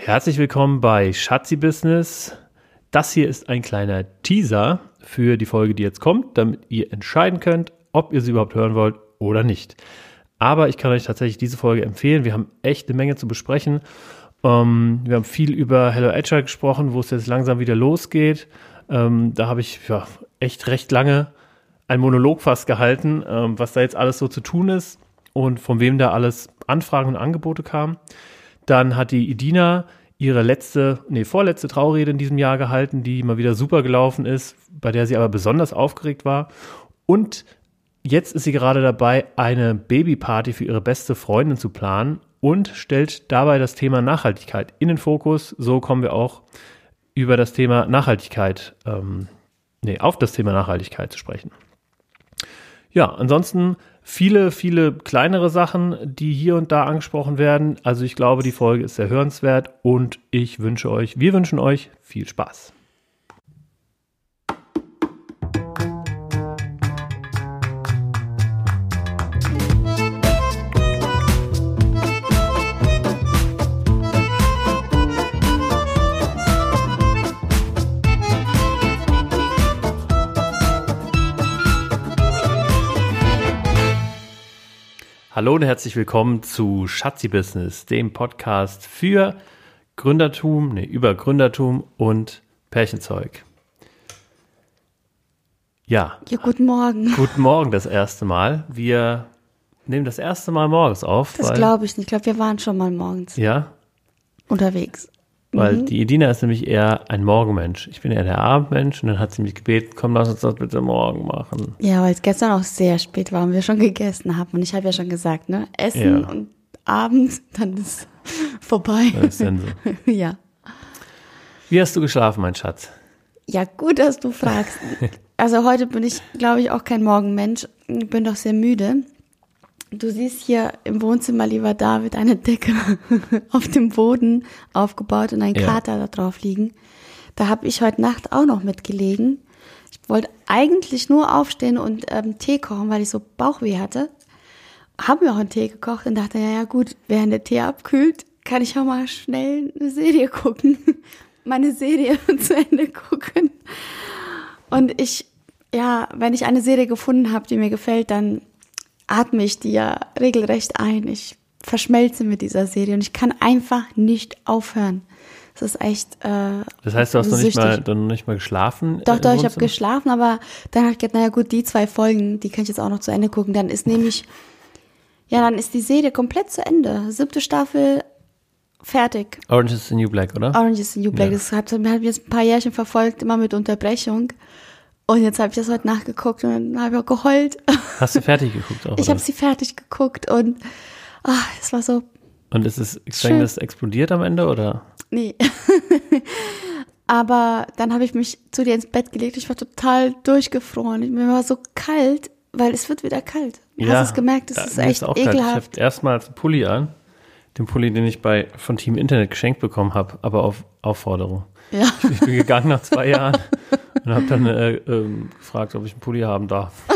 Herzlich willkommen bei Schatzi Business. Das hier ist ein kleiner Teaser für die Folge, die jetzt kommt, damit ihr entscheiden könnt, ob ihr sie überhaupt hören wollt oder nicht. Aber ich kann euch tatsächlich diese Folge empfehlen. Wir haben echt eine Menge zu besprechen. Ähm, wir haben viel über Hello Agile gesprochen, wo es jetzt langsam wieder losgeht. Ähm, da habe ich ja, echt recht lange ein Monolog fast gehalten, ähm, was da jetzt alles so zu tun ist und von wem da alles Anfragen und Angebote kamen. Dann hat die Idina ihre letzte, nee, vorletzte Traurede in diesem Jahr gehalten, die mal wieder super gelaufen ist, bei der sie aber besonders aufgeregt war. Und jetzt ist sie gerade dabei, eine Babyparty für ihre beste Freundin zu planen und stellt dabei das Thema Nachhaltigkeit in den Fokus. So kommen wir auch über das Thema Nachhaltigkeit, ähm, nee, auf das Thema Nachhaltigkeit zu sprechen. Ja, ansonsten viele, viele kleinere Sachen, die hier und da angesprochen werden. Also ich glaube, die Folge ist sehr hörenswert und ich wünsche euch, wir wünschen euch viel Spaß. Hallo und herzlich willkommen zu Schatzi Business, dem Podcast für Gründertum, nee, über Gründertum und Pärchenzeug. Ja. Ja, guten Morgen. Guten Morgen das erste Mal. Wir nehmen das erste Mal morgens auf. Das glaube ich nicht. Ich glaube, wir waren schon mal morgens. Ja. Unterwegs. Weil mhm. die Edina ist nämlich eher ein Morgenmensch. Ich bin eher der Abendmensch und dann hat sie mich gebeten, komm, lass uns das bitte morgen machen. Ja, weil es gestern auch sehr spät war und wir schon gegessen haben. Und ich habe ja schon gesagt, ne? Essen ja. und Abend, dann ist vorbei. Das ist dann so. ja. Wie hast du geschlafen, mein Schatz? Ja, gut, dass du fragst. Also heute bin ich, glaube ich, auch kein Morgenmensch. Ich bin doch sehr müde. Du siehst hier im Wohnzimmer, lieber David, eine Decke auf dem Boden aufgebaut und ein ja. Kater da drauf liegen. Da habe ich heute Nacht auch noch mitgelegen. Ich wollte eigentlich nur aufstehen und ähm, Tee kochen, weil ich so Bauchweh hatte. Habe mir auch einen Tee gekocht und dachte, ja, ja gut, während der Tee abkühlt, kann ich auch mal schnell eine Serie gucken. Meine Serie zu Ende gucken. Und ich, ja, wenn ich eine Serie gefunden habe, die mir gefällt, dann atme ich die ja regelrecht ein. Ich verschmelze mit dieser Serie und ich kann einfach nicht aufhören. Das ist echt. Äh, das heißt, du hast noch nicht, mal, noch nicht mal geschlafen? Doch, doch, ich habe geschlafen, aber dann habe ich gedacht, naja gut, die zwei Folgen, die kann ich jetzt auch noch zu Ende gucken. Dann ist nämlich, ja, dann ist die Serie komplett zu Ende. Siebte Staffel fertig. Orange is the New Black, oder? Orange is the New Black. Ja. Das hat, hat jetzt ein paar Jährchen verfolgt, immer mit Unterbrechung. Und jetzt habe ich das heute nachgeguckt und dann habe ich auch geheult. Hast du fertig geguckt auch? Ich habe sie fertig geguckt und oh, es war so. Und ist das Gefängnis explodiert am Ende oder? Nee. Aber dann habe ich mich zu dir ins Bett gelegt. Ich war total durchgefroren. Mir war so kalt, weil es wird wieder kalt. Du ja, hast es gemerkt, es ist echt ist ekelhaft. Ich habe erstmals einen Pulli an. Den Pulli, den ich bei von Team Internet geschenkt bekommen habe, aber auf Aufforderung. Ja. Ich bin gegangen nach zwei Jahren und habe dann äh, äh, gefragt, ob ich einen Pulli haben darf.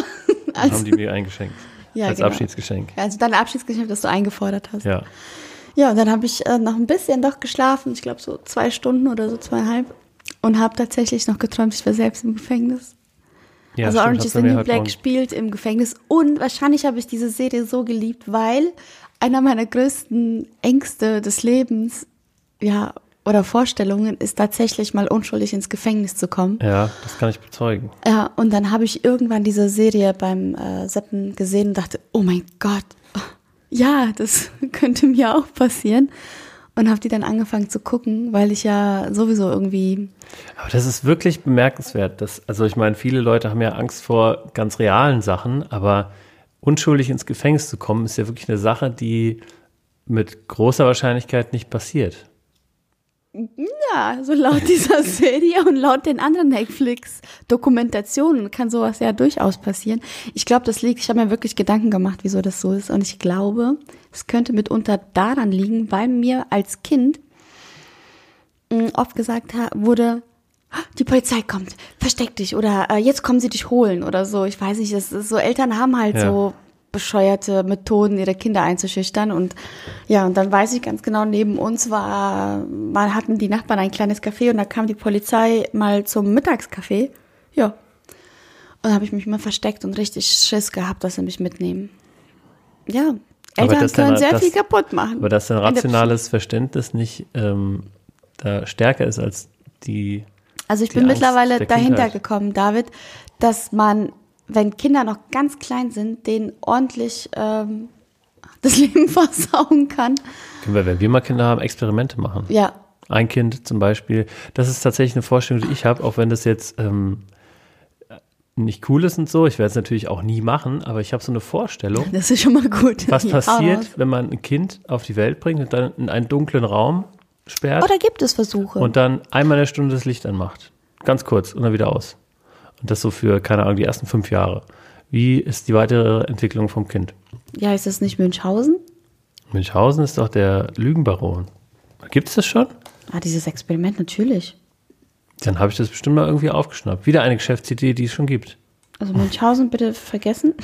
Dann also, haben die mir eingeschenkt. Ja, als genau. Abschiedsgeschenk. Also dein Abschiedsgeschenk, das du eingefordert hast. Ja. Ja, und dann habe ich äh, noch ein bisschen doch geschlafen, ich glaube so zwei Stunden oder so zweieinhalb und habe tatsächlich noch geträumt, ich war selbst im Gefängnis. Ja, also stimmt, Orange is the New Black spielt im Gefängnis und wahrscheinlich habe ich diese Serie so geliebt, weil einer meiner größten Ängste des Lebens ja oder Vorstellungen ist tatsächlich mal unschuldig ins Gefängnis zu kommen. Ja, das kann ich bezeugen. Ja, und dann habe ich irgendwann diese Serie beim äh, Seppen gesehen und dachte, oh mein Gott, ja, das könnte mir auch passieren. Und habe die dann angefangen zu gucken, weil ich ja sowieso irgendwie. Aber das ist wirklich bemerkenswert. Dass, also ich meine, viele Leute haben ja Angst vor ganz realen Sachen, aber unschuldig ins Gefängnis zu kommen, ist ja wirklich eine Sache, die mit großer Wahrscheinlichkeit nicht passiert. Ja, so laut dieser Serie und laut den anderen Netflix-Dokumentationen kann sowas ja durchaus passieren. Ich glaube, das liegt, ich habe mir wirklich Gedanken gemacht, wieso das so ist. Und ich glaube, es könnte mitunter daran liegen, weil mir als Kind mm, oft gesagt wurde, die Polizei kommt, versteck dich oder äh, jetzt kommen sie dich holen oder so. Ich weiß nicht, das ist so Eltern haben halt ja. so bescheuerte Methoden, ihre Kinder einzuschüchtern. Und ja, und dann weiß ich ganz genau, neben uns war, mal hatten die Nachbarn ein kleines Café und da kam die Polizei mal zum Mittagskaffee. Ja. Und da habe ich mich mal versteckt und richtig Schiss gehabt, dass sie mich mitnehmen. Ja, Aber Eltern können dann- sehr das- viel kaputt machen. Aber dass dein In der rationales Verständnis nicht ähm, da stärker ist als die. Also ich bin Angst mittlerweile dahinter Kindheit. gekommen, David, dass man, wenn Kinder noch ganz klein sind, denen ordentlich ähm, das Leben versauen kann. Können wir, wenn wir mal Kinder haben, Experimente machen. Ja, Ein Kind zum Beispiel. Das ist tatsächlich eine Vorstellung, die ich habe, auch wenn das jetzt ähm, nicht cool ist und so. Ich werde es natürlich auch nie machen, aber ich habe so eine Vorstellung, das ist schon mal gut. was Ja, passiert, aber- wenn man ein Kind auf die Welt bringt und dann in einen dunklen Raum sperrt Oder gibt es Versuche? und dann einmal in der Stunde das Licht anmacht. Ganz kurz und dann wieder aus. Und das so für, keine Ahnung, die ersten fünf Jahre. Wie ist die weitere Entwicklung vom Kind? ja, ist das nicht Münchhausen? Münchhausen ist doch der Lügenbaron. Gibt es das schon? Ah, dieses Experiment, natürlich. Dann habe ich das bestimmt mal irgendwie aufgeschnappt. Wieder eine Geschäftsidee, die es schon gibt. Also Münchhausen bitte vergessen.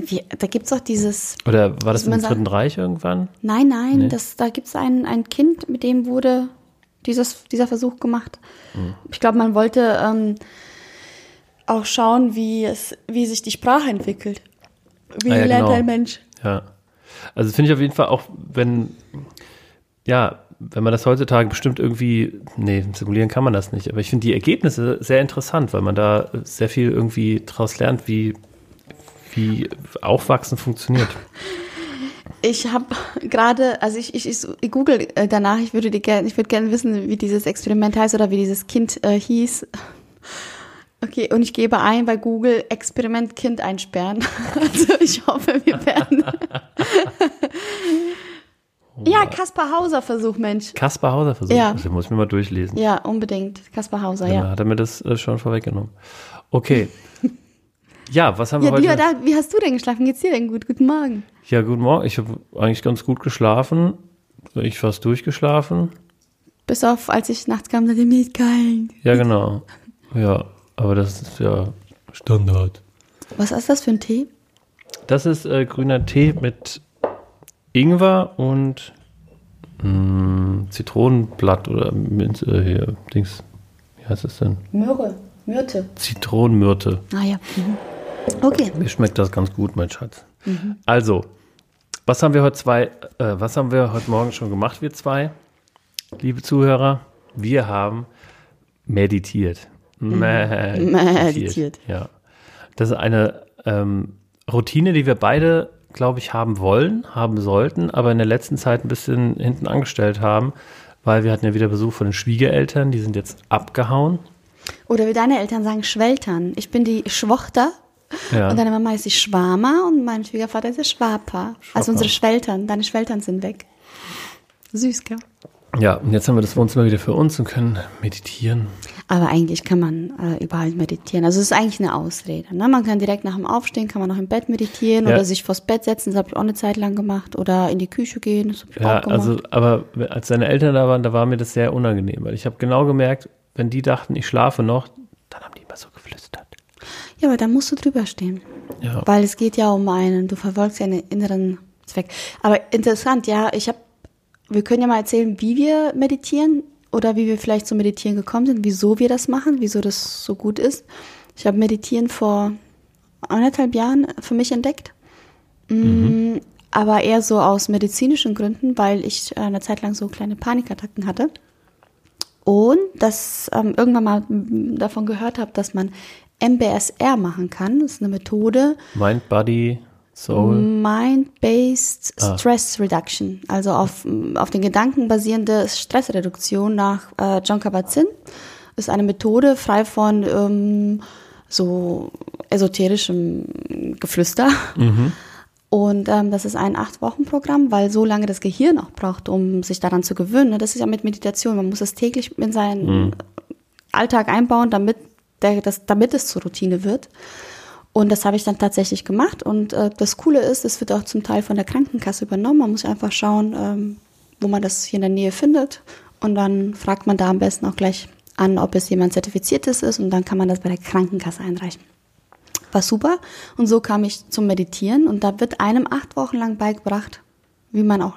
Wie, da gibt's doch dieses, Oder war das im sagt- Dritten Reich irgendwann? nein, nein, Nee. das, da gibt's ein, ein Kind, mit dem wurde dieses, dieser Versuch gemacht. Hm. Ich glaube, man wollte ähm, auch schauen, wie, es, wie sich die Sprache entwickelt. Wie Ah ja, lernt genau. ein Mensch? Ja. Also finde ich auf jeden Fall auch, wenn, ja, wenn man das heutzutage bestimmt irgendwie, nee, simulieren kann man das nicht, aber ich finde die Ergebnisse sehr interessant, weil man da sehr viel irgendwie draus lernt, wie, wie Aufwachsen funktioniert. Ich habe gerade, also ich, ich, ich google äh, danach, ich würde die gerne, ich würde gerne wissen, wie dieses Experiment heißt oder wie dieses Kind äh, hieß. Okay, und ich gebe ein bei Google Experiment Kind einsperren. Also ich hoffe, wir werden. ja, Kaspar Hauser Versuch, Mensch. Kaspar Hauser versucht, Ja. das muss ich mir mal durchlesen. Ja, unbedingt. Kaspar Hauser, Ja. ja. Hat er mir das äh, schon vorweggenommen. Okay. Ja, was haben wir Ja, heute? da, wie hast du denn geschlafen? Geht's dir denn gut? Guten Morgen. Ja, guten Morgen. Ich habe eigentlich ganz gut geschlafen. Ich fast durchgeschlafen. Bis auf, als ich nachts kam, dachte ich, mir ist kalt. Ja, genau. Ja, aber das ist ja Standard. Was ist das für ein Tee? Das ist äh, grüner Tee mit Ingwer und mh, Zitronenblatt oder Minze, äh, hier, Dings. Wie heißt das denn? Myrrhe. Myrte. Zitronenmyrte. Ah ja. Mhm. Okay. Mir schmeckt das ganz gut, mein Schatz. Also, was haben wir heute zwei, äh, was haben wir heute Morgen schon gemacht, wir zwei, liebe Zuhörer? Wir haben meditiert. Meditiert. Meditiert. Ja. Das ist eine ähm, Routine, die wir beide, glaube ich, haben wollen, haben sollten, aber in der letzten Zeit ein bisschen hinten angestellt haben, weil wir hatten ja wieder Besuch von den Schwiegereltern, die sind jetzt abgehauen. Oder wie deine Eltern sagen, Schweltern. Ich bin die Schwochter Ja. und deine Mama ist die Schwama und mein Schwiegervater ist der Schwapa. Also unsere Schweltern. Deine Schweltern sind weg. Süß, gell? ja, und jetzt haben wir das Wohnzimmer wieder für uns und können meditieren. Aber eigentlich kann man äh, überall meditieren. Also es ist eigentlich eine Ausrede. Ne? Man kann direkt nach dem Aufstehen, kann man noch im Bett meditieren Ja. oder sich vors Bett setzen. Das habe ich auch eine Zeit lang gemacht. Oder in die Küche gehen. Das habe ich Ja, auch gemacht. also, aber als seine Eltern da waren, da war mir das sehr unangenehm, weil ich habe genau gemerkt, wenn die dachten, ich schlafe noch, dann haben die immer so geflüstert. ja, aber da musst du drüber stehen. Ja. Weil es geht ja um einen, du verfolgst ja einen inneren Zweck. Aber interessant, ja, ich habe, wir können ja mal erzählen, wie wir meditieren oder wie wir vielleicht zum Meditieren gekommen sind, wieso wir das machen, wieso das so gut ist. Ich habe Meditieren vor anderthalb Jahren für mich entdeckt. Mm, Aber eher so aus medizinischen Gründen, weil ich äh, eine Zeit lang so kleine Panikattacken hatte. Und das ähm, irgendwann mal davon gehört habe, dass man MBSR machen kann. Das ist eine Methode, Mind, Body, Soul. Mind-Based Ah. Stress Reduction, also auf, auf den Gedanken basierende Stressreduktion nach äh, John Kabat-Zinn. Ist eine Methode frei von ähm, so esoterischem Geflüster. Und ähm, das ist ein Acht-Wochen-Programm, weil so lange das Gehirn auch braucht, um sich daran zu gewöhnen. ne? Das ist ja mit Meditation. Man muss es täglich in seinen Alltag einbauen, damit, der, das, damit es zur Routine wird. Und das habe ich dann tatsächlich gemacht. Und äh, das Coole ist, es wird auch zum Teil von der Krankenkasse übernommen. Man muss einfach schauen, ähm, wo man das hier in der Nähe findet. Und dann fragt man da am besten auch gleich an, ob es jemand Zertifiziertes ist. Und dann kann man das bei der Krankenkasse einreichen. War super. Und so kam ich zum Meditieren und da wird einem acht Wochen lang beigebracht, wie man auch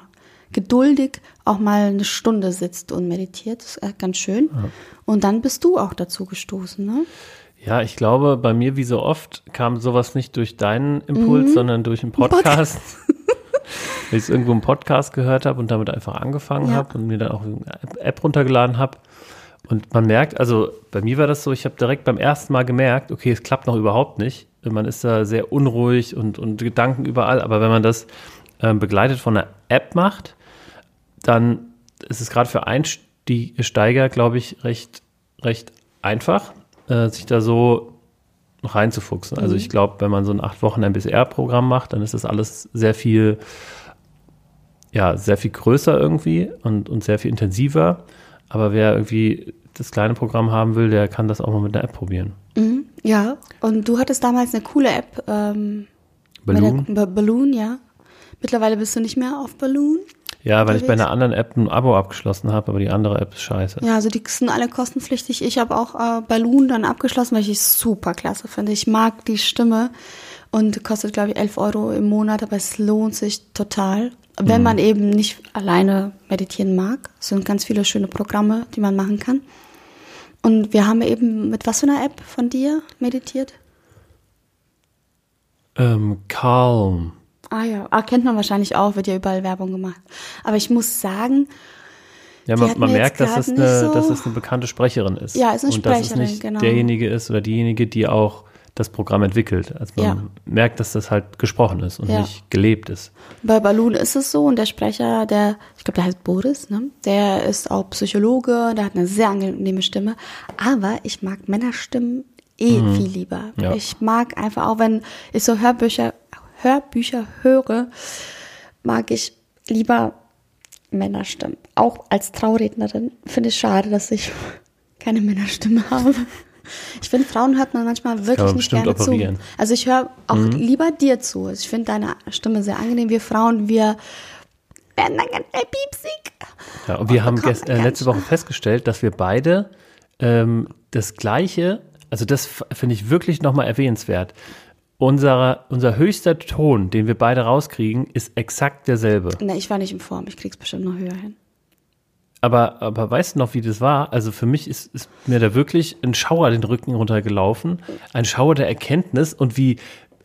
geduldig auch mal eine Stunde sitzt und meditiert. Das ist ganz schön. Ja. Und dann bist du auch dazu gestoßen, ne? Ja, ich glaube, bei mir wie so oft kam sowas nicht durch deinen Impuls, mhm. sondern durch einen Podcast. Weil ich es irgendwo im Podcast gehört habe und damit einfach angefangen ja. habe und mir dann auch eine App runtergeladen habe. Und man merkt, also bei mir war das so, ich habe direkt beim ersten Mal gemerkt, okay, es klappt noch überhaupt nicht. Man ist da sehr unruhig und, und Gedanken überall. Aber wenn man das ähm, begleitet von einer App macht, dann ist es gerade für Einsteiger, glaube ich, recht, recht einfach, äh, sich da so reinzufuchsen. Also mhm. ich glaube, wenn man so ein acht Wochen MBSR-Programm macht, dann ist das alles sehr viel, ja, sehr viel größer irgendwie und, und sehr viel intensiver. Aber wer irgendwie das kleine Programm haben will, der kann das auch mal mit einer App probieren. Mhm, ja, und du hattest damals eine coole App. Ähm, Balloon? Der, Balloon, ja. Mittlerweile bist du nicht mehr auf Balloon. Ja, weil ich bei einer anderen App ein Abo abgeschlossen habe, aber die andere App ist scheiße. Ja, also die sind alle kostenpflichtig. Ich habe auch äh, Balloon dann abgeschlossen, weil ich es super klasse finde. Ich mag die Stimme und kostet, glaube ich, 11 Euro im Monat, aber es lohnt sich total. Wenn mhm. man eben nicht alleine meditieren mag, es sind ganz viele schöne Programme, die man machen kann. Und wir haben eben mit was für einer App von dir meditiert? Ähm, Calm. Ah ja, ah, kennt man wahrscheinlich auch, wird ja überall Werbung gemacht. Aber ich muss sagen, ja, man, man merkt, dass es, eine, so dass es eine bekannte Sprecherin ist. Ja, ist eine und Sprecherin, dass es nicht genau. derjenige ist oder diejenige, die auch das Programm entwickelt. Also man ja. merkt, dass das halt gesprochen ist und ja. nicht gelebt ist. Bei Balloon ist es so und der Sprecher, der, ich glaube, der heißt Boris, ne? der ist auch Psychologe, der hat eine sehr angenehme Stimme. Aber ich mag Männerstimmen eh mhm. viel lieber. Ja. Ich mag einfach auch, wenn ich so Hörbücher Hörbücher höre, mag ich lieber Männerstimmen. Auch als Traurednerin finde ich schade, dass ich keine Männerstimme habe. Ich finde, Frauen hört man manchmal wirklich nicht gerne operieren. zu. Also ich höre auch mhm. lieber dir zu. Ich finde deine Stimme sehr angenehm. Wir Frauen, wir werden dann ganz piepsig. Ja, und wir und haben gest, äh, letzte Woche festgestellt, dass wir beide ähm, das Gleiche, also das finde ich wirklich nochmal erwähnenswert unser, unser höchster Ton, den wir beide rauskriegen, ist exakt derselbe. Na, ich war nicht in Form. Ich krieg's bestimmt noch höher hin. Aber, aber weißt du noch, wie das war? Also für mich ist, ist mir da wirklich ein Schauer den Rücken runtergelaufen. Ein Schauer der Erkenntnis und wie,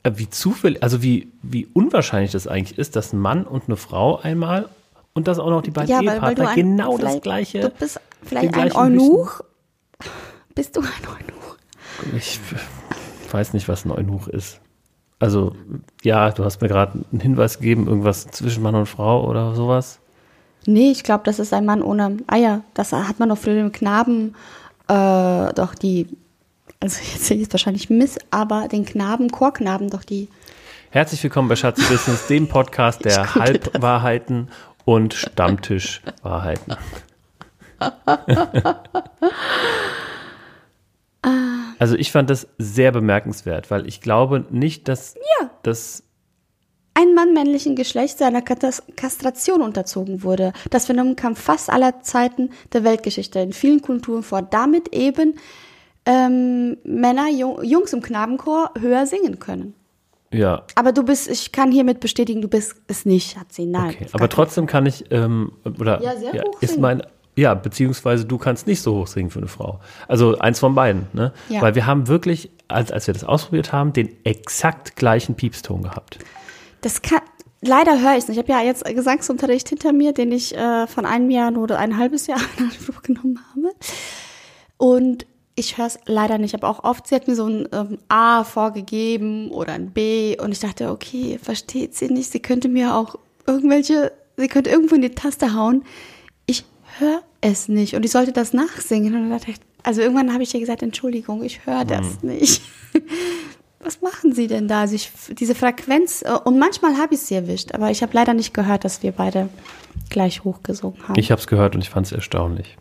äh, wie zufällig, also wie, wie unwahrscheinlich das eigentlich ist, dass ein Mann und eine Frau einmal und das auch noch die beiden ja, Ehepartner ein, genau das gleiche. Du bist vielleicht ein Eunuch. Bist du ein Eunuch? Ich weiß nicht, was ein Eunuch ist. Also, ja, du hast mir gerade einen Hinweis gegeben, irgendwas zwischen Mann und Frau oder sowas. Nee, ich glaube, das ist ein Mann ohne Eier. Das hat man doch für den Knaben, äh, doch die, also jetzt sehe ich es wahrscheinlich miss, aber den Knaben, Chorknaben doch die. Herzlich willkommen bei Schatz Business, dem Podcast der Halbwahrheiten und Stammtischwahrheiten. Also ich fand das sehr bemerkenswert, weil ich glaube nicht, dass ja. das ein Mann männlichen Geschlechts seiner Kastration unterzogen wurde. Das Phänomen kam fast aller Zeiten der Weltgeschichte in vielen Kulturen vor. Damit eben ähm, Männer, Jungs im Knabenchor höher singen können. Ja. Aber du bist, ich kann hiermit bestätigen, du bist es nicht, hat sie. Nein. Okay. Aber trotzdem kann ich, ähm, oder ja, sehr ja, hoch ist mein ja, beziehungsweise du kannst nicht so hoch singen für eine Frau. Also eins von beiden, ne? Ja. Weil wir haben wirklich, als, als wir das ausprobiert haben, den exakt gleichen Piepston gehabt. Das kann, leider höre ich es nicht. Ich habe ja jetzt Gesangsunterricht hinter mir, den ich äh, von einem Jahr oder ein halbes Jahr in Anspruch genommen habe. Und ich höre es leider nicht. Ich habe auch oft, sie hat mir so ein ähm, A vorgegeben oder ein B und ich dachte, okay, versteht sie nicht. Sie könnte mir auch irgendwelche, sie könnte irgendwo in die Taste hauen höre es nicht. Und ich sollte das nachsingen. Und dann dachte ich, also irgendwann habe ich ihr gesagt, Entschuldigung, ich höre das mhm. nicht. Was machen Sie denn da? Also ich, diese Frequenz, äh, und manchmal habe ich sie erwischt, aber ich habe leider nicht gehört, dass wir beide gleich hochgesungen haben. Ich habe es gehört und ich fand es erstaunlich.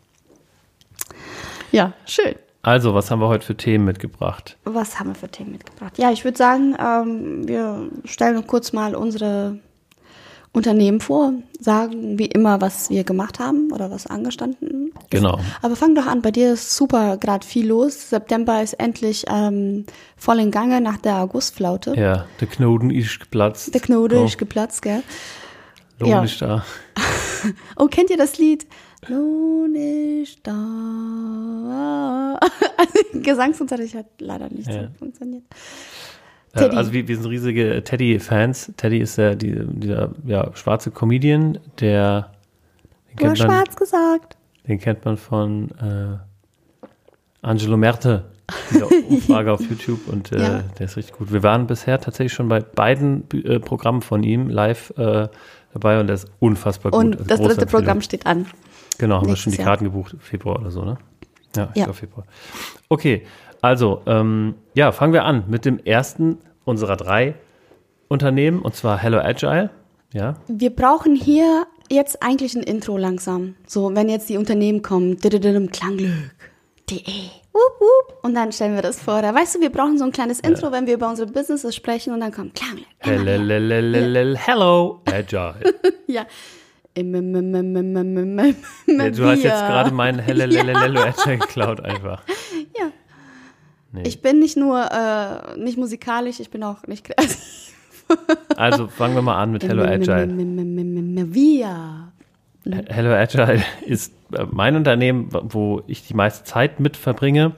Ja, schön. Also, was haben wir heute für Themen mitgebracht? Was haben wir für Themen mitgebracht? Ja, ich würde sagen, ähm, wir stellen kurz mal unsere Unternehmen vor, sagen wie immer, was wir gemacht haben oder was angestanden Genau. Aber fang doch an, bei dir ist super gerade viel los. September ist endlich ähm, voll in Gange nach der Augustflaute. Ja, der Knoten ist geplatzt. Der Knote Oh, ist geplatzt, gell? Lohn ja. ist da. Oh, kennt ihr das Lied? Lohn ist da. Also, Gesangsunterricht hat leider nicht Ja. so funktioniert. Äh, Teddy. Also wir, wir sind riesige Teddy-Fans. Teddy ist der, die, dieser ja, schwarze Comedian, der den kennt, man, schwarz gesagt. den kennt man von äh, Angelo Merte, dieser Umfrage auf YouTube und äh, Ja. der ist richtig gut. Wir waren bisher tatsächlich schon bei beiden äh, Programmen von ihm live äh, dabei und der ist unfassbar gut. Und Also das dritte. Programm steht an. Genau, haben wir schon die Jahr. Karten gebucht, Februar oder so, ne? Ja, ich Ja. glaube Februar. Okay, also, ähm, ja, fangen wir an mit dem ersten unserer drei Unternehmen, und zwar Hello Agile. Ja, Wir brauchen hier jetzt eigentlich ein Intro langsam. So, wenn jetzt die Unternehmen kommen, Klangglück.de. Wup, wup. Und dann stellen wir das vor. Da weißt du, wir brauchen so ein kleines Intro, wenn wir über unsere Businesses sprechen und dann kommt Klangglück. Hello, hello Agile. Ja. Ja, du hast jetzt gerade meinen hello Agile geklaut einfach. Nee. Ich bin nicht nur äh, nicht musikalisch, ich bin auch nicht kreativ. Also fangen wir mal an mit Hello Agile. Wir. Hello Agile ist äh, mein Unternehmen, wo ich die meiste Zeit mit verbringe.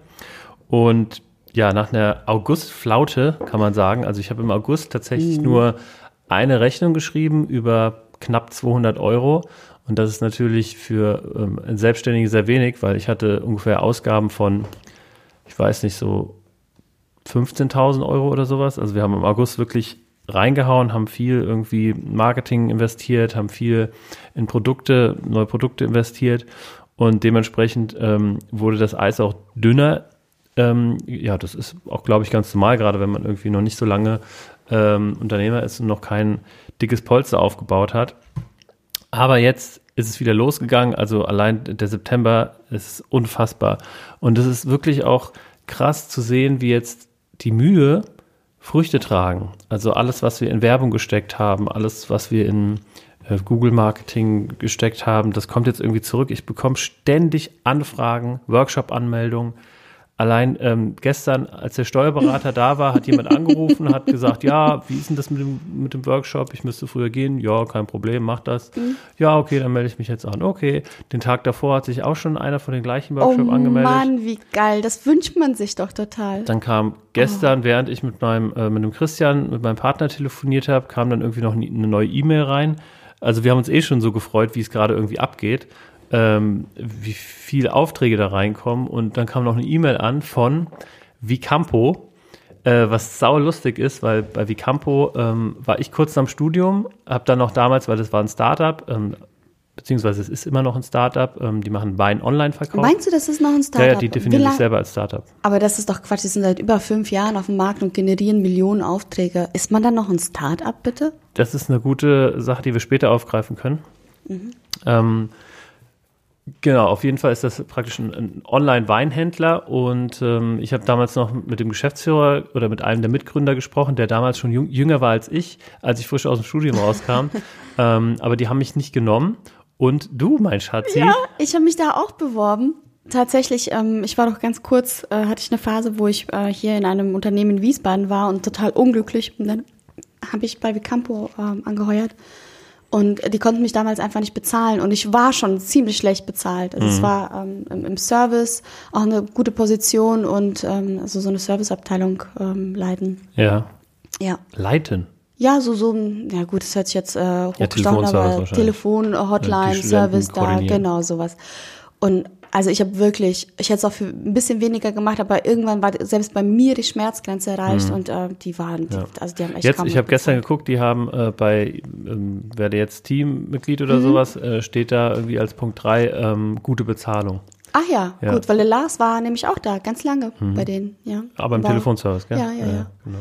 Und ja, nach einer August-Flaute kann man sagen, also ich habe im August tatsächlich nur eine Rechnung geschrieben über knapp 200 Euro. Und das ist natürlich für ähm, Selbstständige sehr wenig, weil ich hatte ungefähr Ausgaben von, ich weiß nicht, so 15.000 Euro oder sowas. Also wir haben im August wirklich reingehauen, haben viel irgendwie Marketing investiert, haben viel in Produkte, neue Produkte investiert und dementsprechend ähm, wurde das Eis auch dünner. Ähm, ja, das ist auch, glaube ich, ganz normal, gerade wenn man irgendwie noch nicht so lange ähm, Unternehmer ist und noch kein dickes Polster aufgebaut hat. Aber jetzt ist es wieder losgegangen. Also allein der September ist unfassbar. Und es ist wirklich auch krass zu sehen, wie jetzt die Mühe Früchte tragen. Also alles, was wir in Werbung gesteckt haben, alles, was wir in äh, Google Marketing gesteckt haben, das kommt jetzt irgendwie zurück. Ich bekomme ständig Anfragen, Workshop-Anmeldungen. Allein ähm, gestern, als der Steuerberater da war, hat jemand angerufen, hat gesagt, ja, wie ist denn das mit dem, mit dem Workshop? Ich müsste früher gehen. Ja, kein Problem, mach das. Ja, okay, dann melde ich mich jetzt an. Okay, den Tag davor hat sich auch schon einer von den gleichen Oh Workshop angemeldet. Mann, wie geil. Das wünscht man sich doch total. Dann kam gestern, während ich mit meinem, äh, mit dem Christian, mit meinem Partner telefoniert habe, kam dann irgendwie noch eine neue E-Mail rein. Also wir haben uns eh schon so gefreut, wie es gerade irgendwie abgeht, ähm, wie viele Aufträge da reinkommen. Und dann kam noch eine E-Mail an von Vicampo, äh, was sau lustig ist, weil bei Vicampo ähm, war ich kurz am Studium, habe dann noch damals, weil das war ein Startup, ähm, beziehungsweise es ist immer noch ein Startup, ähm, die machen Wein Online-Verkauf. Meinst du, das ist noch ein Ja, Startup? ja, die Wie definieren sich selber als Startup. Aber das ist doch Quatsch. Die sind seit über fünf Jahren auf dem Markt und generieren Millionen Aufträge. Ist man dann noch ein Startup, bitte? Das ist eine gute Sache, die wir später aufgreifen können. Ähm, genau, auf jeden Fall ist das praktisch ein, ein Online-Weinhändler und ähm, ich habe damals noch mit dem Geschäftsführer oder mit einem der Mitgründer gesprochen, der damals schon jung, jünger war als ich, als ich frisch aus dem Studium rauskam. ähm, aber die haben mich nicht genommen. Und du, mein Schatzi, Ja, ich habe mich da auch beworben. Tatsächlich, ähm, ich war doch ganz kurz, äh, hatte ich eine Phase, wo ich äh, hier in einem Unternehmen in Wiesbaden war und total unglücklich. Und dann habe ich bei Vicampo ähm, angeheuert. Und die konnten mich damals einfach nicht bezahlen. Und ich war schon ziemlich schlecht bezahlt. Also es war ähm, im, Service auch eine gute Position und ähm, also so eine Serviceabteilung ähm, leiten. ja, Ja. leiten. Ja, so, so, ja gut, das hört sich jetzt äh, aber wahrscheinlich. Telefon, Hotline, Studenten Service da, genau, sowas. Und also ich habe wirklich, ich hätte es auch für ein bisschen weniger gemacht, aber irgendwann war selbst bei mir die Schmerzgrenze erreicht und äh, die waren, die, also die haben echt Mhm. Jetzt, kaum ich habe gestern geguckt, die haben äh, bei, ähm, werde jetzt Teammitglied Mhm. oder sowas, äh, steht da irgendwie als Punkt 3 ähm, gute Bezahlung. Ach ja, Ja. gut, weil der Lars war nämlich auch da, ganz lange bei denen, ja. Aber im war, Telefonservice, gell? Ja, ja, ja. genau.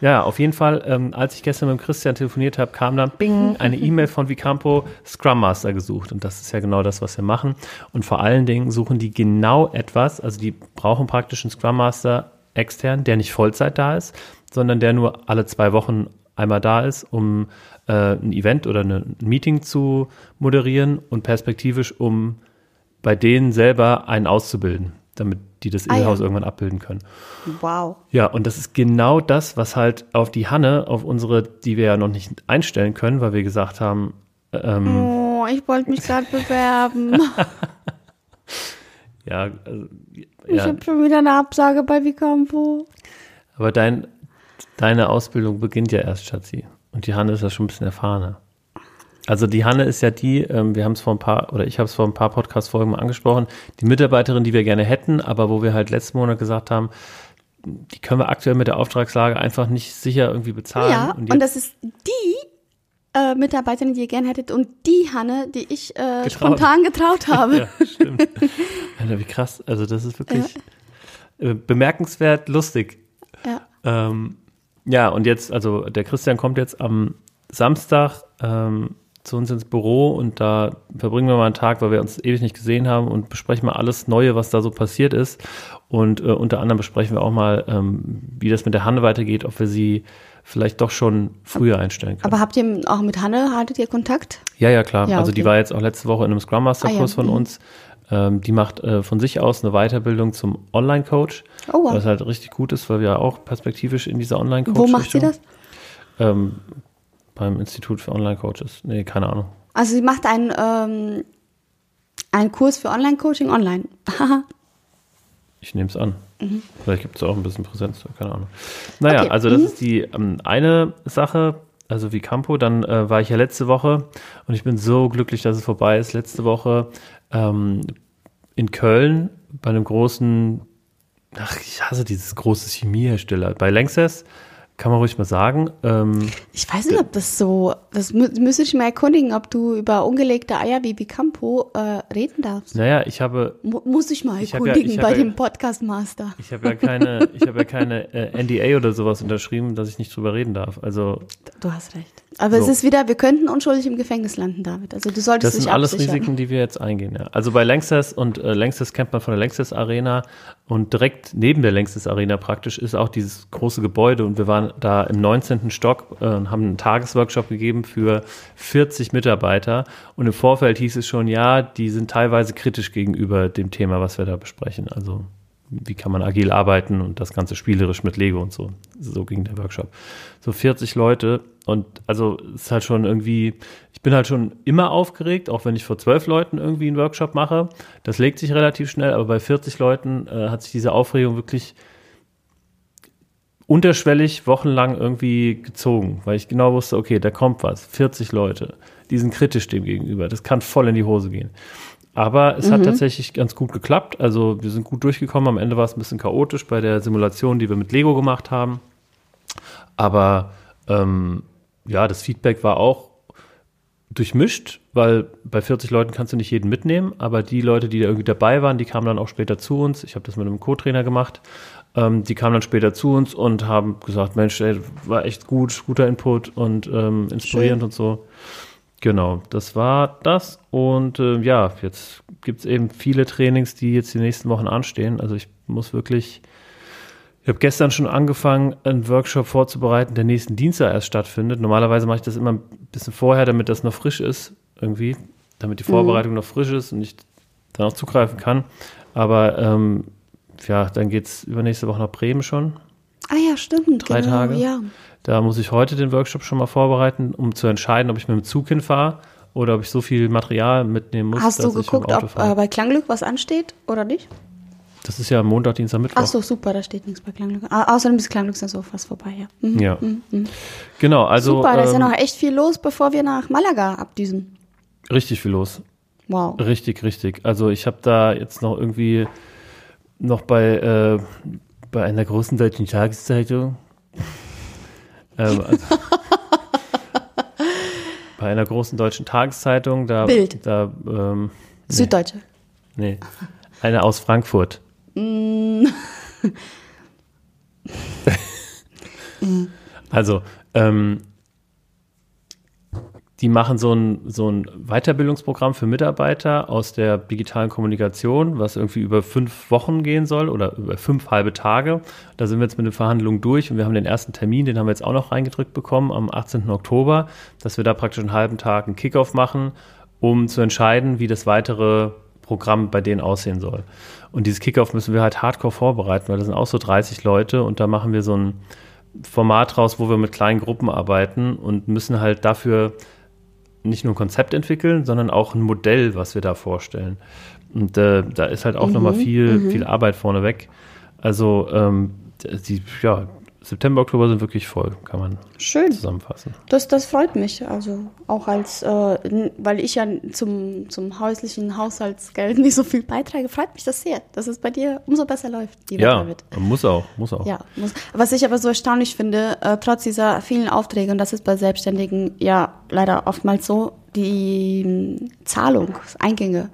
Ja, auf jeden Fall, ähm, als ich gestern mit dem Christian telefoniert habe, kam dann bing, eine E-Mail von Vicampo, Scrum Master gesucht. Und das ist ja genau das, was wir machen. Und vor allen Dingen suchen die genau etwas, also die brauchen praktisch einen Scrum Master extern, der nicht Vollzeit da ist, sondern der nur alle zwei Wochen einmal da ist, um äh, ein Event oder eine, ein Meeting zu moderieren und perspektivisch um bei denen selber einen auszubilden, damit die das Ah, ja. Irgendwann abbilden können. Wow. Ja, und das ist genau das, was halt auf die Hanne, auf unsere, die wir ja noch nicht einstellen können, weil wir gesagt haben, ähm, Oh, ich wollte mich gerade bewerben. ja, also, Ich ja habe schon wieder eine Absage bei Vicampo. aber dein, deine Ausbildung beginnt ja erst, Schatzi. Und die Hanne ist ja schon ein bisschen erfahrener. Also die Hanne ist ja die, ähm, wir haben es vor ein paar, oder ich habe es vor ein paar Podcast-Folgen mal angesprochen, die Mitarbeiterin, die wir gerne hätten, aber wo wir halt letzten Monat gesagt haben, die können wir aktuell mit der Auftragslage einfach nicht sicher irgendwie bezahlen. Ja, und und, das ist die äh, Mitarbeiterin, die ihr gern hättet und die Hanne, die ich äh, Getraut. spontan getraut habe. ja, stimmt. Alter, wie krass. Also das ist wirklich äh, bemerkenswert lustig. Ja. Ähm, ja, und jetzt, also der Christian kommt jetzt am Samstag ähm, zu uns ins Büro und da verbringen wir mal einen Tag, weil wir uns ewig nicht gesehen haben und besprechen mal alles Neue, was da so passiert ist. Und äh, unter anderem besprechen wir auch mal, ähm, wie das mit der Hanne weitergeht, ob wir sie vielleicht doch schon früher einstellen können. Aber habt ihr auch mit Hanne, haltet ihr Kontakt? Ja, ja, klar. Ja, also die war jetzt auch letzte Woche in einem Scrum Master Ah, ja. Kurs von uns. Ähm, die macht äh, von sich aus eine Weiterbildung zum Online-Coach, Oh, wow. was halt richtig gut ist, weil wir auch perspektivisch in dieser Online-Coach Wo macht sie das? Ähm, beim Institut für Online-Coaches. Nee, keine Ahnung. Also sie macht einen, ähm, einen Kurs für Online-Coaching online. Ich nehme es an. Vielleicht gibt es auch ein bisschen Präsenz, keine Ahnung. Naja, Mhm. Okay, also das mhm. ist die ähm, eine Sache, also wie Campo. Dann äh, war ich ja letzte Woche und ich bin so glücklich, dass es vorbei ist. Letzte Woche ähm, in Köln bei einem großen, ach, ich hasse dieses große Chemiehersteller. Bei Lanxess kann man ruhig mal sagen. Ähm, Ich weiß nicht, ob das so, das mü müsste ich mal erkundigen, ob du über ungelegte Eier wie Bicampo äh, reden darfst. naja, ich habe Mu muss ich mal Ich hab ja- erkundigen ich bei ja- dem Podcast Master. Ich habe ja keine, ich habe ja keine äh, NDA oder sowas unterschrieben, dass ich nicht drüber reden darf. Also Du hast recht. Aber So. es ist wieder, wir könnten unschuldig im Gefängnis landen, David. Also du solltest das sind alles absichern. Risiken, die wir jetzt eingehen. Ja. Also bei Lanxess und äh, Lanxess kennt man von der Lanxess Arena und direkt neben der Lanxess Arena praktisch ist auch dieses große Gebäude und wir waren da im 19. Stock äh, und haben einen Tagesworkshop gegeben für 40 Mitarbeiter und im Vorfeld hieß es schon, ja, die sind teilweise kritisch gegenüber dem Thema, was wir da besprechen. Also wie kann man agil arbeiten und das Ganze spielerisch mit Lego und so. So ging der Workshop. So 40 Leute und also ist halt schon irgendwie, ich bin halt schon immer aufgeregt, auch wenn ich vor zwölf Leuten irgendwie einen Workshop mache. Das legt sich relativ schnell, aber bei 40 Leuten äh, hat sich diese Aufregung wirklich unterschwellig wochenlang irgendwie gezogen, weil ich genau wusste, okay, da kommt was, 40 Leute, die sind kritisch dem gegenüber, das kann voll in die Hose gehen. Aber es hat tatsächlich ganz gut geklappt, also wir sind gut durchgekommen, am Ende war es ein bisschen chaotisch bei der Simulation, die wir mit Lego gemacht haben, aber ähm, ja, das Feedback war auch durchmischt, weil bei 40 Leuten kannst du nicht jeden mitnehmen, aber die Leute, die da irgendwie dabei waren, die kamen dann auch später zu uns. Ich habe das mit einem Co-Trainer gemacht. Ähm, die kamen dann später zu uns und haben gesagt, Mensch, ey, war echt gut, guter Input und ähm, inspirierend Schön. und so. Genau, das war das. Und äh, ja, jetzt gibt es eben viele Trainings, die jetzt die nächsten Wochen anstehen. Also ich muss wirklich, ich habe gestern schon angefangen, einen Workshop vorzubereiten, der nächsten Dienstag erst stattfindet. Normalerweise mache ich das immer ein bisschen vorher, damit das noch frisch ist, irgendwie, damit die Vorbereitung noch frisch ist und ich dann auch zugreifen kann. Aber ähm, ja, dann geht es übernächste Woche nach Bremen schon. Ah ja, stimmt. Drei genau, Tage? Ja. Da muss ich heute den Workshop schon mal vorbereiten, um zu entscheiden, ob ich mit dem Zug hinfahre oder ob ich so viel Material mitnehmen muss. Hast du geguckt, Auto ob äh, bei Klangglück was ansteht oder nicht? Das ist ja Montag, Dienstag, Mittwoch. Ach so, super, da steht nichts bei Klangglück. Ah, außerdem ist Klangglück dann so fast vorbei, ja. Mhm. Ja. Genau, also super, da ist ja ähm, noch echt viel los, bevor wir nach Malaga abdüsen. richtig viel los. Wow. Richtig, richtig. Also ich habe da jetzt noch irgendwie noch bei, äh, bei einer großen deutschen Tageszeitung ähm, also, bei einer großen deutschen Tageszeitung, da, Bild. da ähm, Süddeutsche. nee, eine aus Frankfurt. also, ähm, die machen so ein, so ein Weiterbildungsprogramm für Mitarbeiter aus der digitalen Kommunikation, was irgendwie über fünf Wochen gehen soll oder über fünf halbe Tage. Da sind wir jetzt mit den Verhandlungen durch und wir haben den ersten Termin, den haben wir jetzt auch noch reingedrückt bekommen am 18. Oktober, dass wir da praktisch einen halben Tag einen Kickoff machen, um zu entscheiden, wie das weitere Programm bei denen aussehen soll. Und dieses Kickoff müssen wir halt hardcore vorbereiten, weil das sind auch so 30 Leute und da machen wir so ein Format raus, wo wir mit kleinen Gruppen arbeiten und müssen halt dafür nicht nur ein Konzept entwickeln, sondern auch ein Modell, was wir da vorstellen. Und äh, da ist halt auch mhm, nochmal viel, mhm. viel Arbeit vorneweg. Also ähm, die, ja, September, Oktober sind wirklich voll, kann man Schön. zusammenfassen. Das, das freut mich. Also auch als, äh, weil ich ja zum, zum häuslichen Haushaltsgeld nicht so viel beitrage, freut mich das sehr, dass es bei dir umso besser läuft, lieber ja, David. muss auch, muss auch. Ja, muss. Was ich aber so erstaunlich finde, äh, trotz dieser vielen Aufträge, und das ist bei Selbstständigen ja leider oftmals so, die äh, Zahlung, Eingänge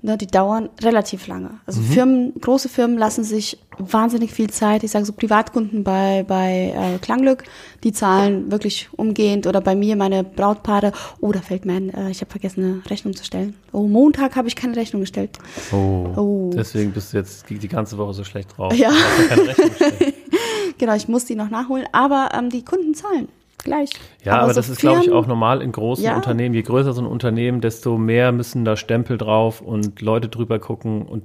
Ne, die dauern relativ lange. Also mhm. Firmen, große Firmen lassen sich wahnsinnig viel Zeit. Ich sage so Privatkunden bei, bei äh, Klanglück, die zahlen wirklich umgehend. Oder bei mir meine Brautpaare, oh, da fällt mir ein, äh, ich habe vergessen, eine Rechnung zu stellen. Oh, Montag habe ich keine Rechnung gestellt. Oh, oh. Deswegen bist du jetzt die ganze Woche so schlecht drauf. Ja. genau, ich muss die noch nachholen. Aber ähm, die Kunden zahlen gleich. Ja, aber, aber so das ist, glaube ich, auch normal in großen ja. Unternehmen. Je größer so ein Unternehmen, desto mehr müssen da Stempel drauf und Leute drüber gucken und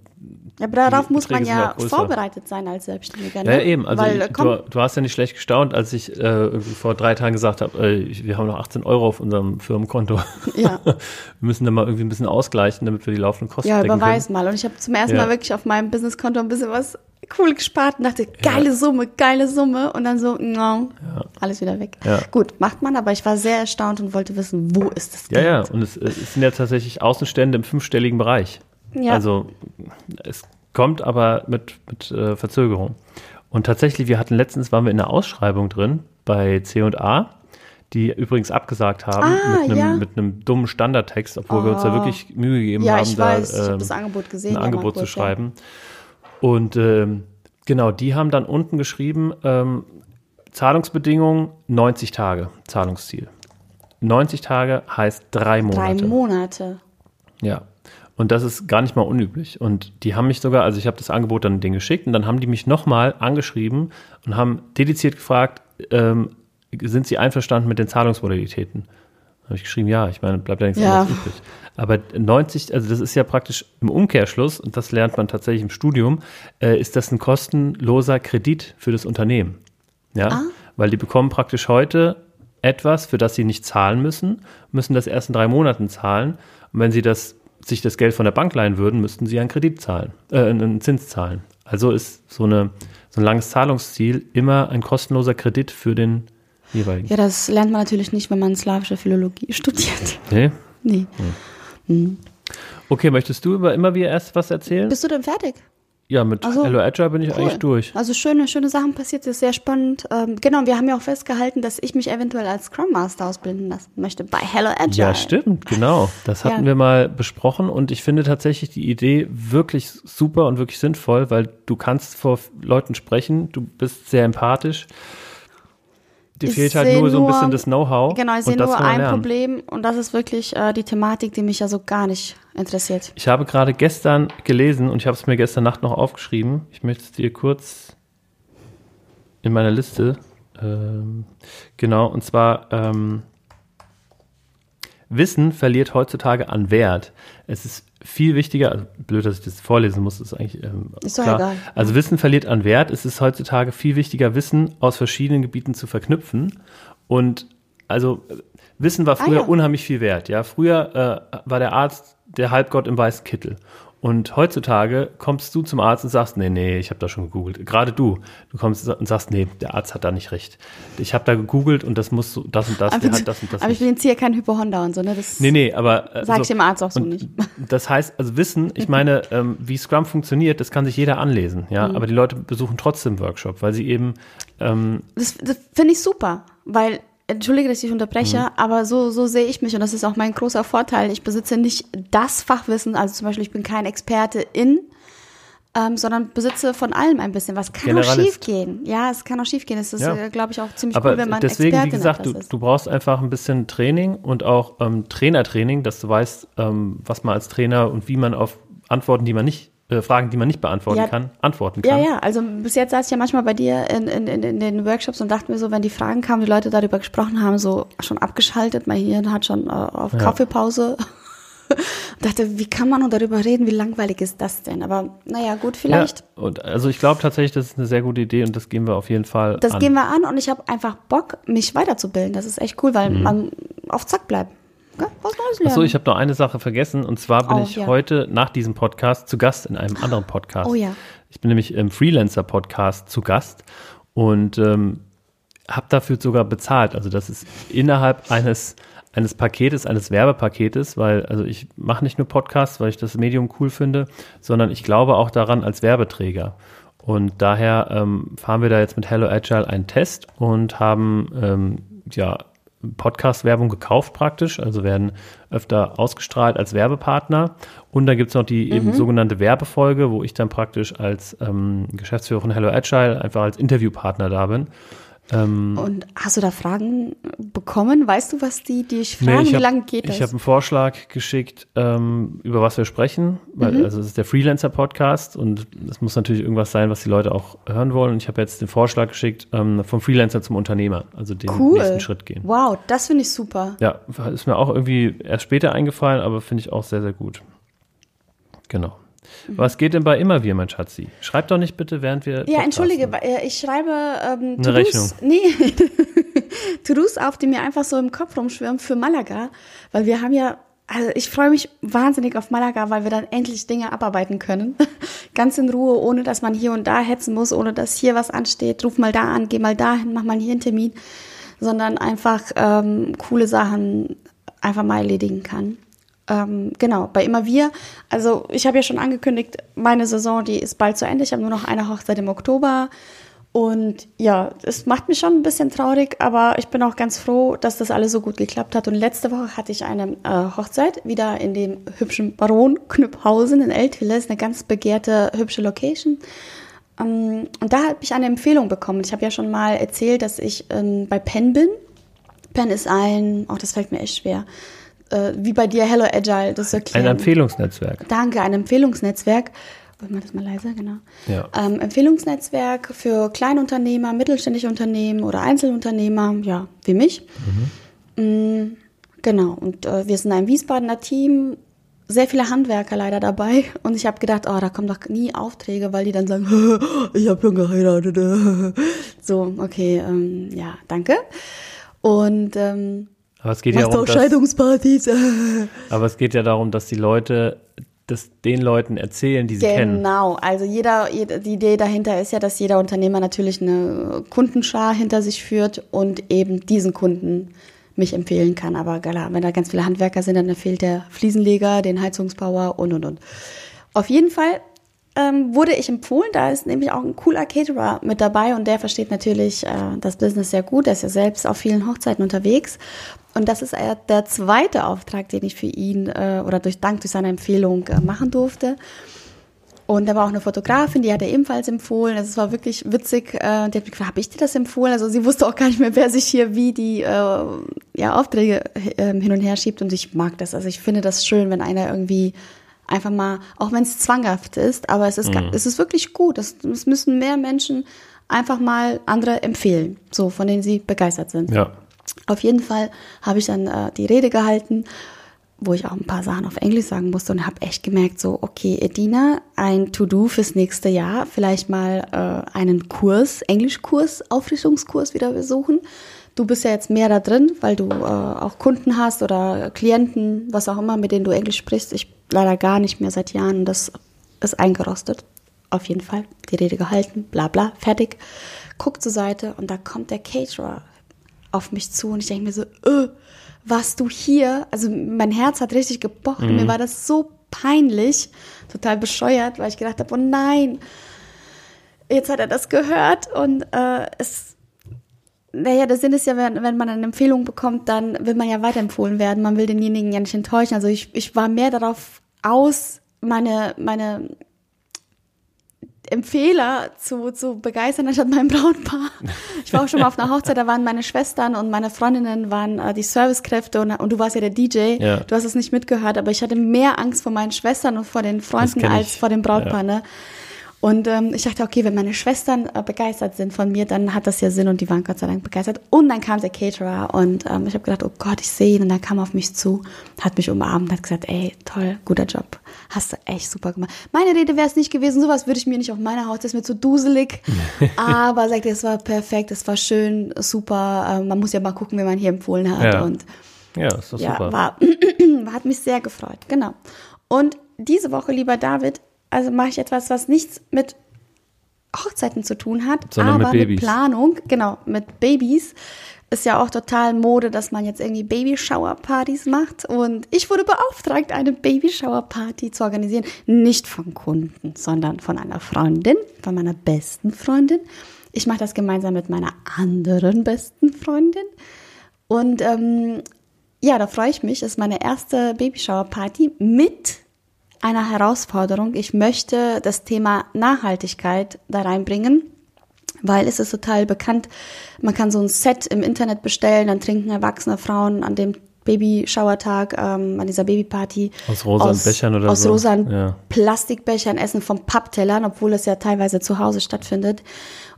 ja, aber darauf muss man ja vorbereitet sein als Selbstständiger. Ne? Ja, eben. Also Weil, ich, du, du, hast ja nicht schlecht gestaunt, als ich äh, vor drei Tagen gesagt habe, äh, wir haben noch 18 Euro auf unserem Firmenkonto. Ja. wir müssen da mal irgendwie ein bisschen ausgleichen, damit wir die laufenden Kosten Ja, überweis mal. Und ich habe zum ersten ja. Mal wirklich auf meinem Businesskonto ein bisschen was cool gespart und dachte, geile ja. Summe, geile Summe. Und dann so, no, ja. alles wieder weg. Ja. Gut, macht man, aber ich war sehr erstaunt und wollte wissen, wo ist das Geld? Ja, ja, und es, es, sind ja tatsächlich Außenstände im fünfstelligen Bereich. Ja. Also es kommt aber mit, mit äh, Verzögerung. Und tatsächlich, wir hatten letztens, waren wir in einer Ausschreibung drin bei C&A, die übrigens abgesagt haben ah, mit, einem, ja. mit einem dummen Standardtext, obwohl oh. wir uns da oh. wirklich Mühe gegeben ja, haben, da weiß. Ich das Angebot ein Angebot zu schreiben. Ja. Und ähm, genau, die haben dann unten geschrieben, ähm, Zahlungsbedingungen 90 Tage, Zahlungsziel. 90 Tage heißt drei Monate. Drei Monate. Ja. Und das ist gar nicht mal unüblich. Und die haben mich sogar, also ich habe das Angebot dann denen geschickt und dann haben die mich nochmal angeschrieben und haben dediziert gefragt, ähm, sind sie einverstanden mit den Zahlungsmodalitäten? habe ich geschrieben, ja, ich meine, bleibt ja nichts ja. anderes übrig. Aber 90, also das ist ja praktisch im Umkehrschluss, und das lernt man tatsächlich im Studium, äh, ist das ein kostenloser Kredit für das Unternehmen. Ja, ah. weil die bekommen praktisch heute etwas, für das sie nicht zahlen müssen, müssen das erst in drei Monaten zahlen. Und wenn sie das, sich das Geld von der Bank leihen würden, müssten sie einen Kredit zahlen, äh, einen Zins zahlen. Also ist so, eine, so ein langes Zahlungsziel immer ein kostenloser Kredit für den jeweiligen. Ja, das lernt man natürlich nicht, wenn man slawische Philologie studiert. Nee? Nee. Hm. Hm. Okay, möchtest du über immer wieder erst was erzählen? Bist du denn fertig? Ja, mit also, Hello Agile bin ich cool. eigentlich durch. Also schöne, schöne Sachen passiert, das ist sehr spannend. Ähm, genau, wir haben ja auch festgehalten, dass ich mich eventuell als Scrum Master ausbilden lassen möchte bei Hello Agile. Ja, stimmt, genau. Das hatten ja. wir mal besprochen und ich finde tatsächlich die Idee wirklich super und wirklich sinnvoll, weil du kannst vor Leuten sprechen, du bist sehr empathisch Dir ich fehlt halt nur so ein bisschen das Know-how. Genau, ich sehe nur ein lernen. Problem und das ist wirklich äh, die Thematik, die mich ja so gar nicht interessiert. Ich habe gerade gestern gelesen und ich habe es mir gestern Nacht noch aufgeschrieben. Ich möchte es dir kurz in meiner Liste. Ähm, genau, und zwar ähm, Wissen verliert heutzutage an Wert. Es ist viel wichtiger, also blöd, dass ich das vorlesen muss, ist eigentlich ähm, ist klar. Egal. Also Wissen verliert an Wert. Es ist heutzutage viel wichtiger, Wissen aus verschiedenen Gebieten zu verknüpfen. Und also Wissen war früher ah, ja. unheimlich viel wert. Ja, früher äh, war der Arzt der Halbgott im weißen Kittel. Und heutzutage kommst du zum Arzt und sagst, nee, nee, ich habe da schon gegoogelt. Gerade du, du kommst und sagst, nee, der Arzt hat da nicht recht. Ich habe da gegoogelt und das muss so, das und das, aber der hat das und das. Aber nicht. ich bin jetzt hier kein Hypochonder und so, ne? Das nee, nee, aber. Äh, sag so, ich dem Arzt auch so nicht. Das heißt, also Wissen, ich meine, ähm, wie Scrum funktioniert, das kann sich jeder anlesen, ja. Mhm. Aber die Leute besuchen trotzdem Workshop, weil sie eben. Ähm, das das finde ich super, weil Entschuldige, dass ich unterbreche, mhm. aber so, so sehe ich mich und das ist auch mein großer Vorteil. Ich besitze nicht das Fachwissen, also zum Beispiel, ich bin kein Experte in, ähm, sondern besitze von allem ein bisschen. Was kann Generalist. auch schief gehen? Ja, es kann auch schief gehen. Es ist, ja. Äh, glaube ich, auch ziemlich aber cool, wenn man deswegen, Expertin wie gesagt, du, ist. du brauchst einfach ein bisschen Training und auch ähm, Trainertraining, dass du weißt, ähm, was man als Trainer und wie man auf Antworten, die man nicht äh, Fragen, die man nicht beantworten ja, kann, antworten kann. Ja, ja, also bis jetzt saß ich ja manchmal bei dir in, in, in, den Workshops und dachte mir so, wenn die Fragen kamen, die Leute darüber gesprochen haben, so schon abgeschaltet, mal hier hat schon äh, auf ja. Kaffeepause dachte, wie kann man nur darüber reden? Wie langweilig ist das denn? Aber naja, gut, vielleicht. Ja, und also ich glaube tatsächlich, das ist eine sehr gute Idee und das gehen wir auf jeden Fall Das an. gehen wir an und ich habe einfach Bock, mich weiterzubilden. Das ist echt cool, weil Mhm. man auf Zack bleibt. Was Neues lernen. Achso, ich habe noch eine Sache vergessen und zwar bin Oh, ich ja. heute nach diesem Podcast zu Gast in einem anderen Podcast. Oh ja. Ich bin nämlich im Freelancer-Podcast zu Gast und ähm, habe dafür sogar bezahlt. Also das ist innerhalb eines eines Paketes, eines Werbepaketes, weil also ich mache nicht nur Podcasts, weil ich das Medium cool finde, sondern ich glaube auch daran als Werbeträger. Und daher ähm, fahren wir da jetzt mit Hello Agile einen Test und haben ähm, ja Podcast-Werbung gekauft praktisch, also werden öfter ausgestrahlt als Werbepartner. Und dann gibt's noch die eben sogenannte Werbefolge, wo ich dann praktisch als ähm, Geschäftsführer von Hello Agile einfach als Interviewpartner da bin. Und hast du da Fragen bekommen? Weißt du, was die dich fragen? Nee, ich Wie hab- lange geht das? Ich habe einen Vorschlag geschickt, ähm, über was wir sprechen, weil Mhm. also es ist der Freelancer-Podcast und es muss natürlich irgendwas sein, was die Leute auch hören wollen. Und ich habe jetzt den Vorschlag geschickt, ähm, vom Freelancer zum Unternehmer, also den cool. nächsten Schritt gehen. Wow, das finde ich super. Ja, ist mir auch irgendwie erst später eingefallen, aber finde ich auch sehr, sehr gut. Genau. Mhm. Was geht denn bei immer wir, mein Schatzi? Schreib doch nicht bitte, während wir. Ja, podcasten. entschuldige, äh, ich schreibe ähm, Eine Rechnung. Nee, To-Dos auf, die mir einfach so im Kopf rumschwirren für Malaga, weil wir haben ja, also ich freue mich wahnsinnig auf Malaga, weil wir dann endlich Dinge abarbeiten können. Ganz in Ruhe, ohne dass man hier und da hetzen muss, ohne dass hier was ansteht. Ruf mal da an, geh mal dahin, mach mal hier einen Termin, sondern einfach ähm, coole Sachen einfach mal erledigen kann. Ähm, genau, bei immer wir. Also ich habe ja schon angekündigt, meine Saison, die ist bald zu Ende. Ich habe nur noch eine Hochzeit im Oktober. Und ja, es macht mich schon ein bisschen traurig, aber ich bin auch ganz froh, dass das alles so gut geklappt hat. Und letzte Woche hatte ich eine äh, Hochzeit wieder in dem hübschen Baron Knüpphausen in Eltville. Ist eine ganz begehrte, hübsche Location. Ähm, und da habe ich eine Empfehlung bekommen. Ich habe ja schon mal erzählt, dass ich ähm, bei Penn bin. Penn ist ein, oh, das fällt mir echt schwer, äh, wie bei dir Hello Agile, das zu Ein erklären. Empfehlungsnetzwerk. Danke, ein Empfehlungsnetzwerk. Wollen wir das mal leiser, genau. Ja. Ähm, Empfehlungsnetzwerk für Kleinunternehmer, mittelständische Unternehmen oder Einzelunternehmer, ja, wie mich. Mm, genau, und äh, wir sind ein Wiesbadener Team, sehr viele Handwerker leider dabei. Und ich habe gedacht, oh, da kommen doch nie Aufträge, weil die dann sagen, ich habe schon geheiratet. so, okay, ähm, ja, danke. Und ähm, Aber es geht ja machst darum, auch dass, Scheidungspartys. aber es geht ja darum, dass die Leute das den Leuten erzählen, die sie kennen. Genau, also jeder, jeder, die Idee dahinter ist ja, dass jeder Unternehmer natürlich eine Kundenschar hinter sich führt und eben diesen Kunden mich empfehlen kann. Aber klar, wenn da ganz viele Handwerker sind, dann fehlt der Fliesenleger, den Heizungsbauer und und und. Auf jeden Fall ähm, wurde ich empfohlen, da ist nämlich auch ein cooler Caterer mit dabei und der versteht natürlich äh, das Business sehr gut. Der ist ja selbst auf vielen Hochzeiten unterwegs. Und das ist äh, der zweite Auftrag, den ich für ihn äh, oder durch Dank durch seine Empfehlung äh, machen durfte. Und da war auch eine Fotografin, die hat er ebenfalls empfohlen. Also es war wirklich witzig. Äh, die hat mich gefragt, habe ich dir das empfohlen? Also sie wusste auch gar nicht mehr, wer sich hier wie die äh, ja, Aufträge äh, hin und her schiebt. Und ich mag das. Also ich finde das schön, wenn einer irgendwie einfach mal, auch wenn es zwanghaft ist, aber es ist, ga- es ist wirklich gut. Es, es müssen mehr Menschen einfach mal andere empfehlen, so von denen sie begeistert sind. Ja. Auf jeden Fall habe ich dann äh, die Rede gehalten, wo ich auch ein paar Sachen auf Englisch sagen musste und habe echt gemerkt, so, okay, Edina, ein To-Do fürs nächste Jahr, vielleicht mal äh, einen Kurs, Englischkurs, Auffrischungskurs wieder besuchen. Du bist ja jetzt mehr da drin, weil du äh, auch Kunden hast oder Klienten, was auch immer, mit denen du Englisch sprichst. Ich leider gar nicht mehr seit Jahren und das ist eingerostet. Auf jeden Fall. Die Rede gehalten, bla bla, fertig. Guck zur Seite und da kommt der Caterer auf mich zu und ich denke mir so, äh, warst du hier? Also mein Herz hat richtig gepocht und mir war das so peinlich, total bescheuert, weil ich gedacht habe, oh nein, jetzt hat er das gehört und äh, es, naja, der Sinn ist ja, wenn, wenn man eine Empfehlung bekommt, dann will man ja weiterempfohlen werden, man will denjenigen ja nicht enttäuschen. Also ich, ich war mehr darauf aus, meine, meine Empfehler zu, zu begeistern, anstatt mein Brautpaar. Ich war auch schon mal auf einer Hochzeit, da waren meine Schwestern und meine Freundinnen waren äh, die Servicekräfte und, und du warst ja der DJ. Ja. Du hast es nicht mitgehört, aber ich hatte mehr Angst vor meinen Schwestern und vor den Freunden als vor dem Brautpaar. Ja. Ne? Und ähm, ich dachte, okay, wenn meine Schwestern äh, begeistert sind von mir, dann hat das ja Sinn und die waren Gott sei Dank begeistert. Und dann kam der Caterer und ähm, ich habe gedacht, oh Gott, ich sehe ihn und er kam auf mich zu, hat mich umarmt, hat gesagt, ey, toll, guter Job, hast du echt super gemacht. Meine Rede wäre es nicht gewesen, sowas würde ich mir nicht auf meiner Haut, das ist mir zu duselig. Aber sagte, es war perfekt, es war schön, super. Äh, man muss ja mal gucken, wenn man hier empfohlen hat. Ja. Und Ja, ist doch ja, super. war, hat mich sehr gefreut, genau. Und diese Woche, lieber David, also mache ich etwas, was nichts mit Hochzeiten zu tun hat, Sondern mit aber mit, Babys. Planung, genau, mit Babys. Ist ja auch total Mode, dass man jetzt irgendwie Babyshower-Partys macht. Und ich wurde beauftragt, eine Babyshower-Party zu organisieren. Nicht von Kunden, sondern von einer Freundin, von meiner besten Freundin. Ich mache das gemeinsam mit meiner anderen besten Freundin. Und ähm, ja, da freue ich mich. Das ist meine erste Babyshower-Party mit einer Herausforderung. Ich möchte das Thema Nachhaltigkeit da reinbringen, weil es ist total bekannt. Man kann so ein Set im Internet bestellen, dann trinken erwachsene Frauen an dem Babyshower-Tag, ähm, an dieser Babyparty. Aus rosanen Bechern oder aus so. rosanen Ja. Plastikbechern, essen vom Papptellern, obwohl es ja teilweise zu Hause stattfindet.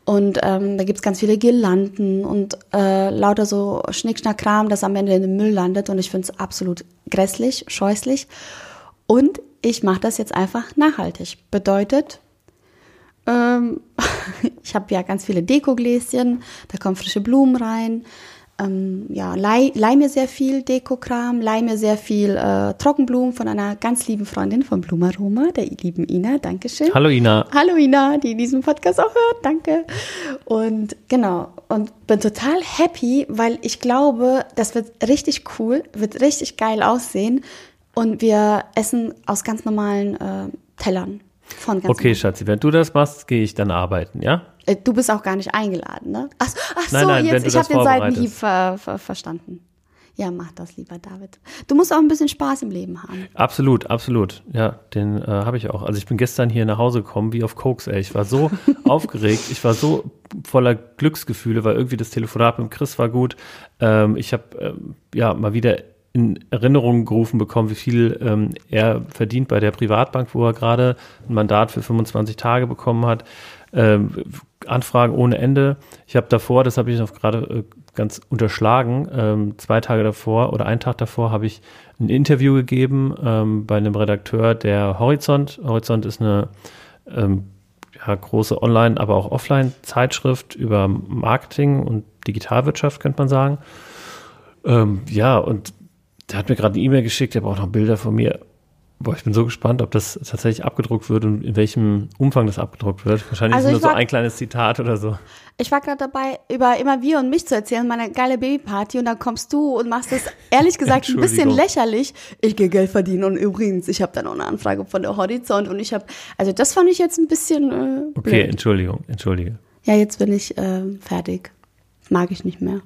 Und ähm, da gibt's ganz viele Girlanden und äh, lauter so Schnickschnack-Kram, das am Ende in den Müll landet. Und ich finde es absolut grässlich, scheußlich. Und ich mache das jetzt einfach nachhaltig. Bedeutet, ähm, ich habe ja ganz viele Dekogläschen, da kommen frische Blumen rein. Ähm, ja, leih, leih mir sehr viel Dekokram, leih mir sehr viel äh, Trockenblumen von einer ganz lieben Freundin von Blumaroma, der lieben Ina. Dankeschön. Hallo Ina. Hallo Ina, die diesen Podcast auch hört, danke. Und genau, und bin total happy, weil ich glaube, das wird richtig cool, wird richtig geil aussehen. Und wir essen aus ganz normalen äh, Tellern. Von ganz Okay, Schatzi, wenn du das machst, gehe ich dann arbeiten, ja? äh, Du bist auch gar nicht eingeladen, ne? Ach, ach so, Nein, nein, wenn jetzt, ich habe den. Seitenhieb ver, ver, verstanden. Ja, mach das, lieber David. Du musst auch ein bisschen Spaß im Leben haben. Absolut, absolut. Ja, den äh, habe ich auch. Also ich bin gestern hier nach Hause gekommen wie auf Koks, ey. Ich war so aufgeregt, ich war so voller Glücksgefühle, weil irgendwie das Telefonat mit Chris war gut. Ähm, ich habe ähm, ja mal wieder in Erinnerung gerufen bekommen, wie viel ähm, er verdient bei der Privatbank, wo er gerade ein Mandat für 25 Tage bekommen hat. Ähm, Anfragen ohne Ende. Ich habe davor, das habe ich noch gerade äh, ganz unterschlagen, ähm, zwei Tage davor oder einen Tag davor habe ich ein Interview gegeben ähm, bei einem Redakteur der Horizont. Horizont ist eine ähm, ja, große Online-, aber auch Offline-Zeitschrift über Marketing und Digitalwirtschaft, könnte man sagen. Ähm, ja, und der hat mir gerade eine E-Mail geschickt, der braucht noch Bilder von mir. Boah, ich bin so gespannt, ob das tatsächlich abgedruckt wird und in welchem Umfang das abgedruckt wird. Wahrscheinlich Also nur ich so war- ein kleines Zitat oder so. Ich war gerade dabei, über immer wir und mich zu erzählen, meine geile Babyparty, und dann kommst du und machst das ehrlich gesagt ein bisschen lächerlich. Ich gehe Geld verdienen und übrigens, ich habe dann auch eine Anfrage von der Horizont und ich habe, also das fand ich jetzt ein bisschen äh, Okay, blöd. Entschuldigung, entschuldige. Ja, jetzt bin ich ähm, fertig. Mag ich nicht mehr.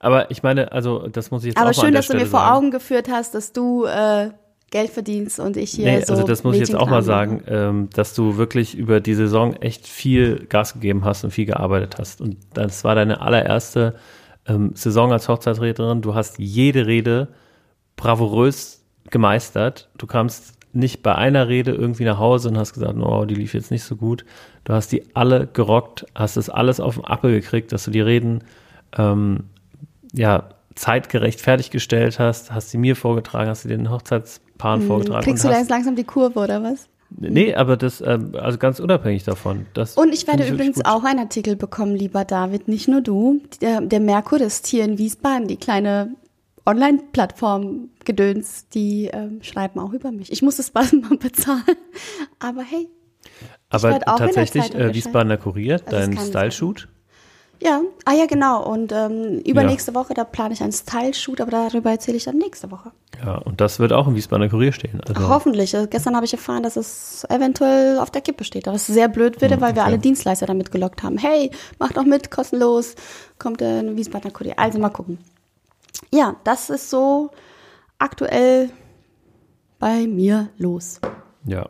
Aber ich meine, also das muss ich jetzt Aber auch mal an schön, der dass du mir Stelle vor sagen. Augen geführt hast, dass du äh, Geld verdienst und ich hier Nee, so also das muss ich jetzt auch mal sagen, ähm, dass du wirklich über die Saison echt viel Gas gegeben hast und viel gearbeitet hast. Und das war deine allererste ähm, Saison als Hochzeitsrednerin. Du hast jede Rede bravourös gemeistert. Du kamst nicht bei einer Rede irgendwie nach Hause und hast gesagt, oh, die lief jetzt nicht so gut. Du hast die alle gerockt, hast das alles auf den Appel gekriegt, dass du die Reden ähm, ja, zeitgerecht fertiggestellt hast, hast sie mir vorgetragen, hast sie den Hochzeitspaaren vorgetragen. Mhm. Kriegst du da jetzt langsam die Kurve oder was? Nee, aber das, ähm, also ganz unabhängig davon. Das Und ich werde übrigens auch einen Artikel bekommen, lieber David, nicht nur du. Der, der Merkur ist hier in Wiesbaden, die kleine Online-Plattform Gedöns, die ähm, schreiben auch über mich. Ich muss das bald mal bezahlen. Aber hey, Aber tatsächlich äh, Wiesbadener Kurier, Also dein Style-Shoot. Ja, ah ja, genau. Und ähm, übernächste Woche, da plane ich einen Style-Shoot, aber darüber erzähle ich dann nächste Woche. Ja, und das wird auch im Wiesbadener Kurier stehen. Also, Hoffentlich. Also gestern habe ich erfahren, dass es eventuell auf der Kippe steht. Aber es sehr blöd würde, weil wir okay. alle Dienstleister damit gelockt haben. Hey, macht doch mit, kostenlos. Kommt in Wiesbadener Kurier. Also mal gucken. Ja, das ist so aktuell bei mir los. ja.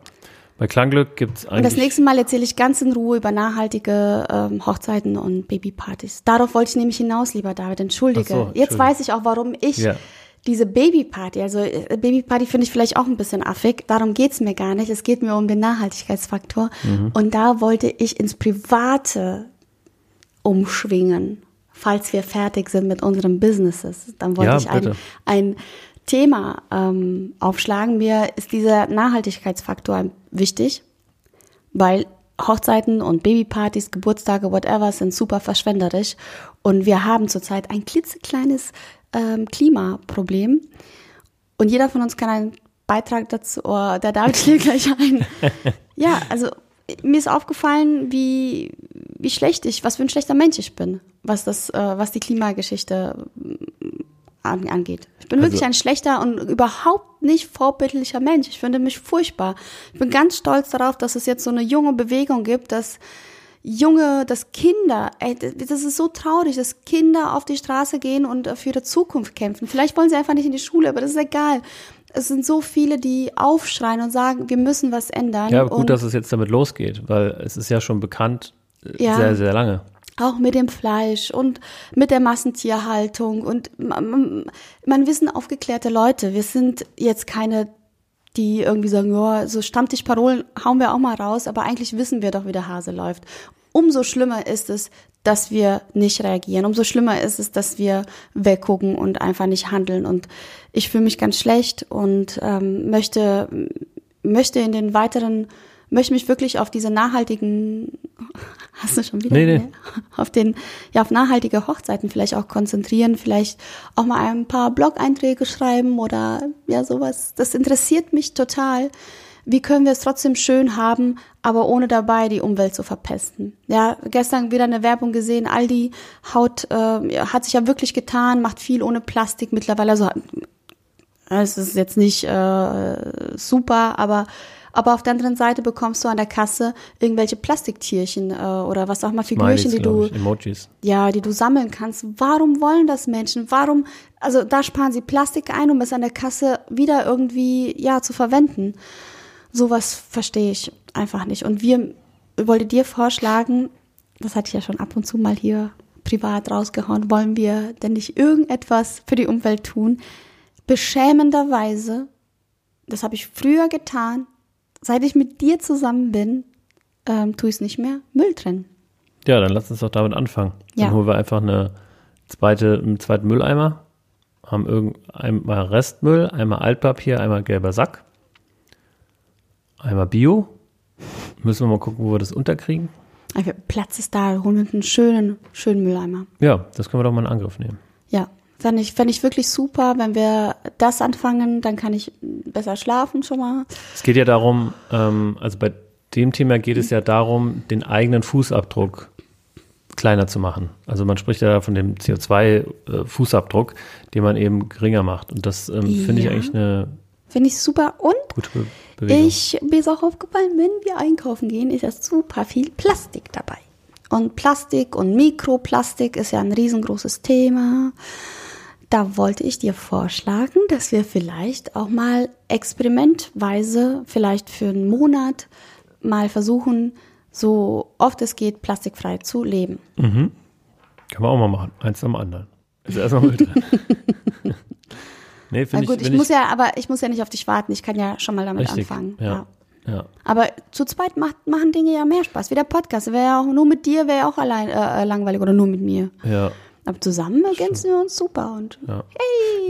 Bei Klangglück gibt es Und das eigentlich. nächste Mal erzähle ich ganz in Ruhe über nachhaltige ähm, Hochzeiten und Babypartys. Darauf wollte ich nämlich hinaus, lieber David. Entschuldige. So, Jetzt Entschuldigung. weiß ich auch, warum ich Ja. diese Babyparty, also äh, Babyparty finde ich vielleicht auch ein bisschen affig, darum geht's mir gar nicht. Es geht mir um den Nachhaltigkeitsfaktor. Mhm. Und da wollte ich ins Private umschwingen, falls wir fertig sind mit unseren Businesses. Dann wollte Ja, ich ein, ein Thema ähm, aufschlagen. Mir ist dieser Nachhaltigkeitsfaktor wichtig, weil Hochzeiten und Babypartys, Geburtstage, whatever, sind super verschwenderisch. Und wir haben zurzeit ein klitzekleines ähm, Klimaproblem. Und jeder von uns kann einen Beitrag dazu, oh, der David schlägt gleich ein. Ja, also mir ist aufgefallen, wie, wie schlecht ich, was für ein schlechter Mensch ich bin, was das, äh, was die Klimageschichte angeht. Ich bin Also- wirklich ein schlechter und überhaupt nicht vorbildlicher Mensch. Ich finde mich furchtbar. Ich bin ganz stolz darauf, dass es jetzt so eine junge Bewegung gibt, dass junge, dass Kinder, ey, das ist so traurig, dass Kinder auf die Straße gehen und für ihre Zukunft kämpfen. Vielleicht wollen sie einfach nicht in die Schule, aber das ist egal. Es sind so viele, die aufschreien und sagen, wir müssen was ändern. Ja, gut, dass es jetzt damit losgeht, weil es ist ja schon bekannt äh, Ja. sehr, sehr lange. Auch mit dem Fleisch und mit der Massentierhaltung und man, sind aufgeklärte Leute. Wir sind jetzt keine, die irgendwie sagen, ja, so Stammtischparolen hauen wir auch mal raus, aber eigentlich wissen wir doch, wie der Hase läuft. Umso schlimmer ist es, dass wir nicht reagieren. Umso schlimmer ist es, dass wir weggucken und einfach nicht handeln. Und ich fühle mich ganz schlecht und ähm, möchte, möchte in den weiteren, möchte mich wirklich auf diese nachhaltigen, hast du schon wieder? Nee, nee. Ne? Auf den, ja, auf nachhaltige Hochzeiten vielleicht auch konzentrieren, vielleicht auch mal ein paar Blog-Einträge schreiben oder ja, sowas. Das interessiert mich total. Wie können wir es trotzdem schön haben, aber ohne dabei die Umwelt zu verpesten? Ja, gestern wieder eine Werbung gesehen. Aldi haut, äh, hat sich ja wirklich getan, macht viel ohne Plastik mittlerweile. Also es ist jetzt nicht äh, super, aber aber auf der anderen Seite bekommst du an der Kasse irgendwelche Plastiktierchen äh, oder was auch mal Figürchen, die du Emojis. ja, die du sammeln kannst. Warum wollen das Menschen? Warum, also da sparen sie Plastik ein, um es an der Kasse wieder irgendwie, ja, zu verwenden. Sowas verstehe ich einfach nicht. Und wir, wollte dir vorschlagen, das hatte ich ja schon ab und zu mal hier privat rausgehauen, wollen wir denn nicht irgendetwas für die Umwelt tun? Beschämenderweise, das habe ich früher getan, seit ich mit dir zusammen bin, ähm, tue ich es nicht mehr, Müll trennen. Ja, dann lass uns doch damit anfangen. Ja. Dann holen wir einfach eine zweite, einen zweiten Mülleimer, haben irgend, einmal Restmüll, einmal Altpapier, einmal gelber Sack, einmal Bio. Müssen wir mal gucken, wo wir das unterkriegen. Einfach Platz ist da, holen wir einen schönen, schönen Mülleimer. Ja, das können wir doch mal in Angriff nehmen. Ja, fände ich, fänd ich wirklich super. Wenn wir das anfangen, dann kann ich besser schlafen schon mal. Es geht ja darum, ähm, also bei dem Thema geht es ja darum, den eigenen Fußabdruck kleiner zu machen. Also man spricht ja von dem CO2-Fußabdruck, den man eben geringer macht. Und das ähm, finde ich Ja. eigentlich eine Finde ich super. Und Be Bewegung. ich, mir ist auch aufgefallen, wenn wir einkaufen gehen, ist ja super viel Plastik dabei. Und Plastik und Mikroplastik ist ja ein riesengroßes Thema. Da wollte ich dir vorschlagen, dass wir vielleicht auch mal experimentweise, vielleicht für einen Monat, mal versuchen, so oft es geht, plastikfrei zu leben. Kann man auch mal machen. Eins am anderen. Ist erstmal Müll drin. nee, Na gut, ich, ich, muss ja, aber ich muss ja nicht auf dich warten. Ich kann ja schon mal damit richtig. anfangen. Ja. ja. Aber zu zweit macht, machen Dinge ja mehr Spaß. Wie der Podcast. Wäre ja auch nur mit dir, wäre ja auch allein äh, äh, langweilig oder nur mit mir. Ja. Aber zusammen ergänzen wir uns super und Ja.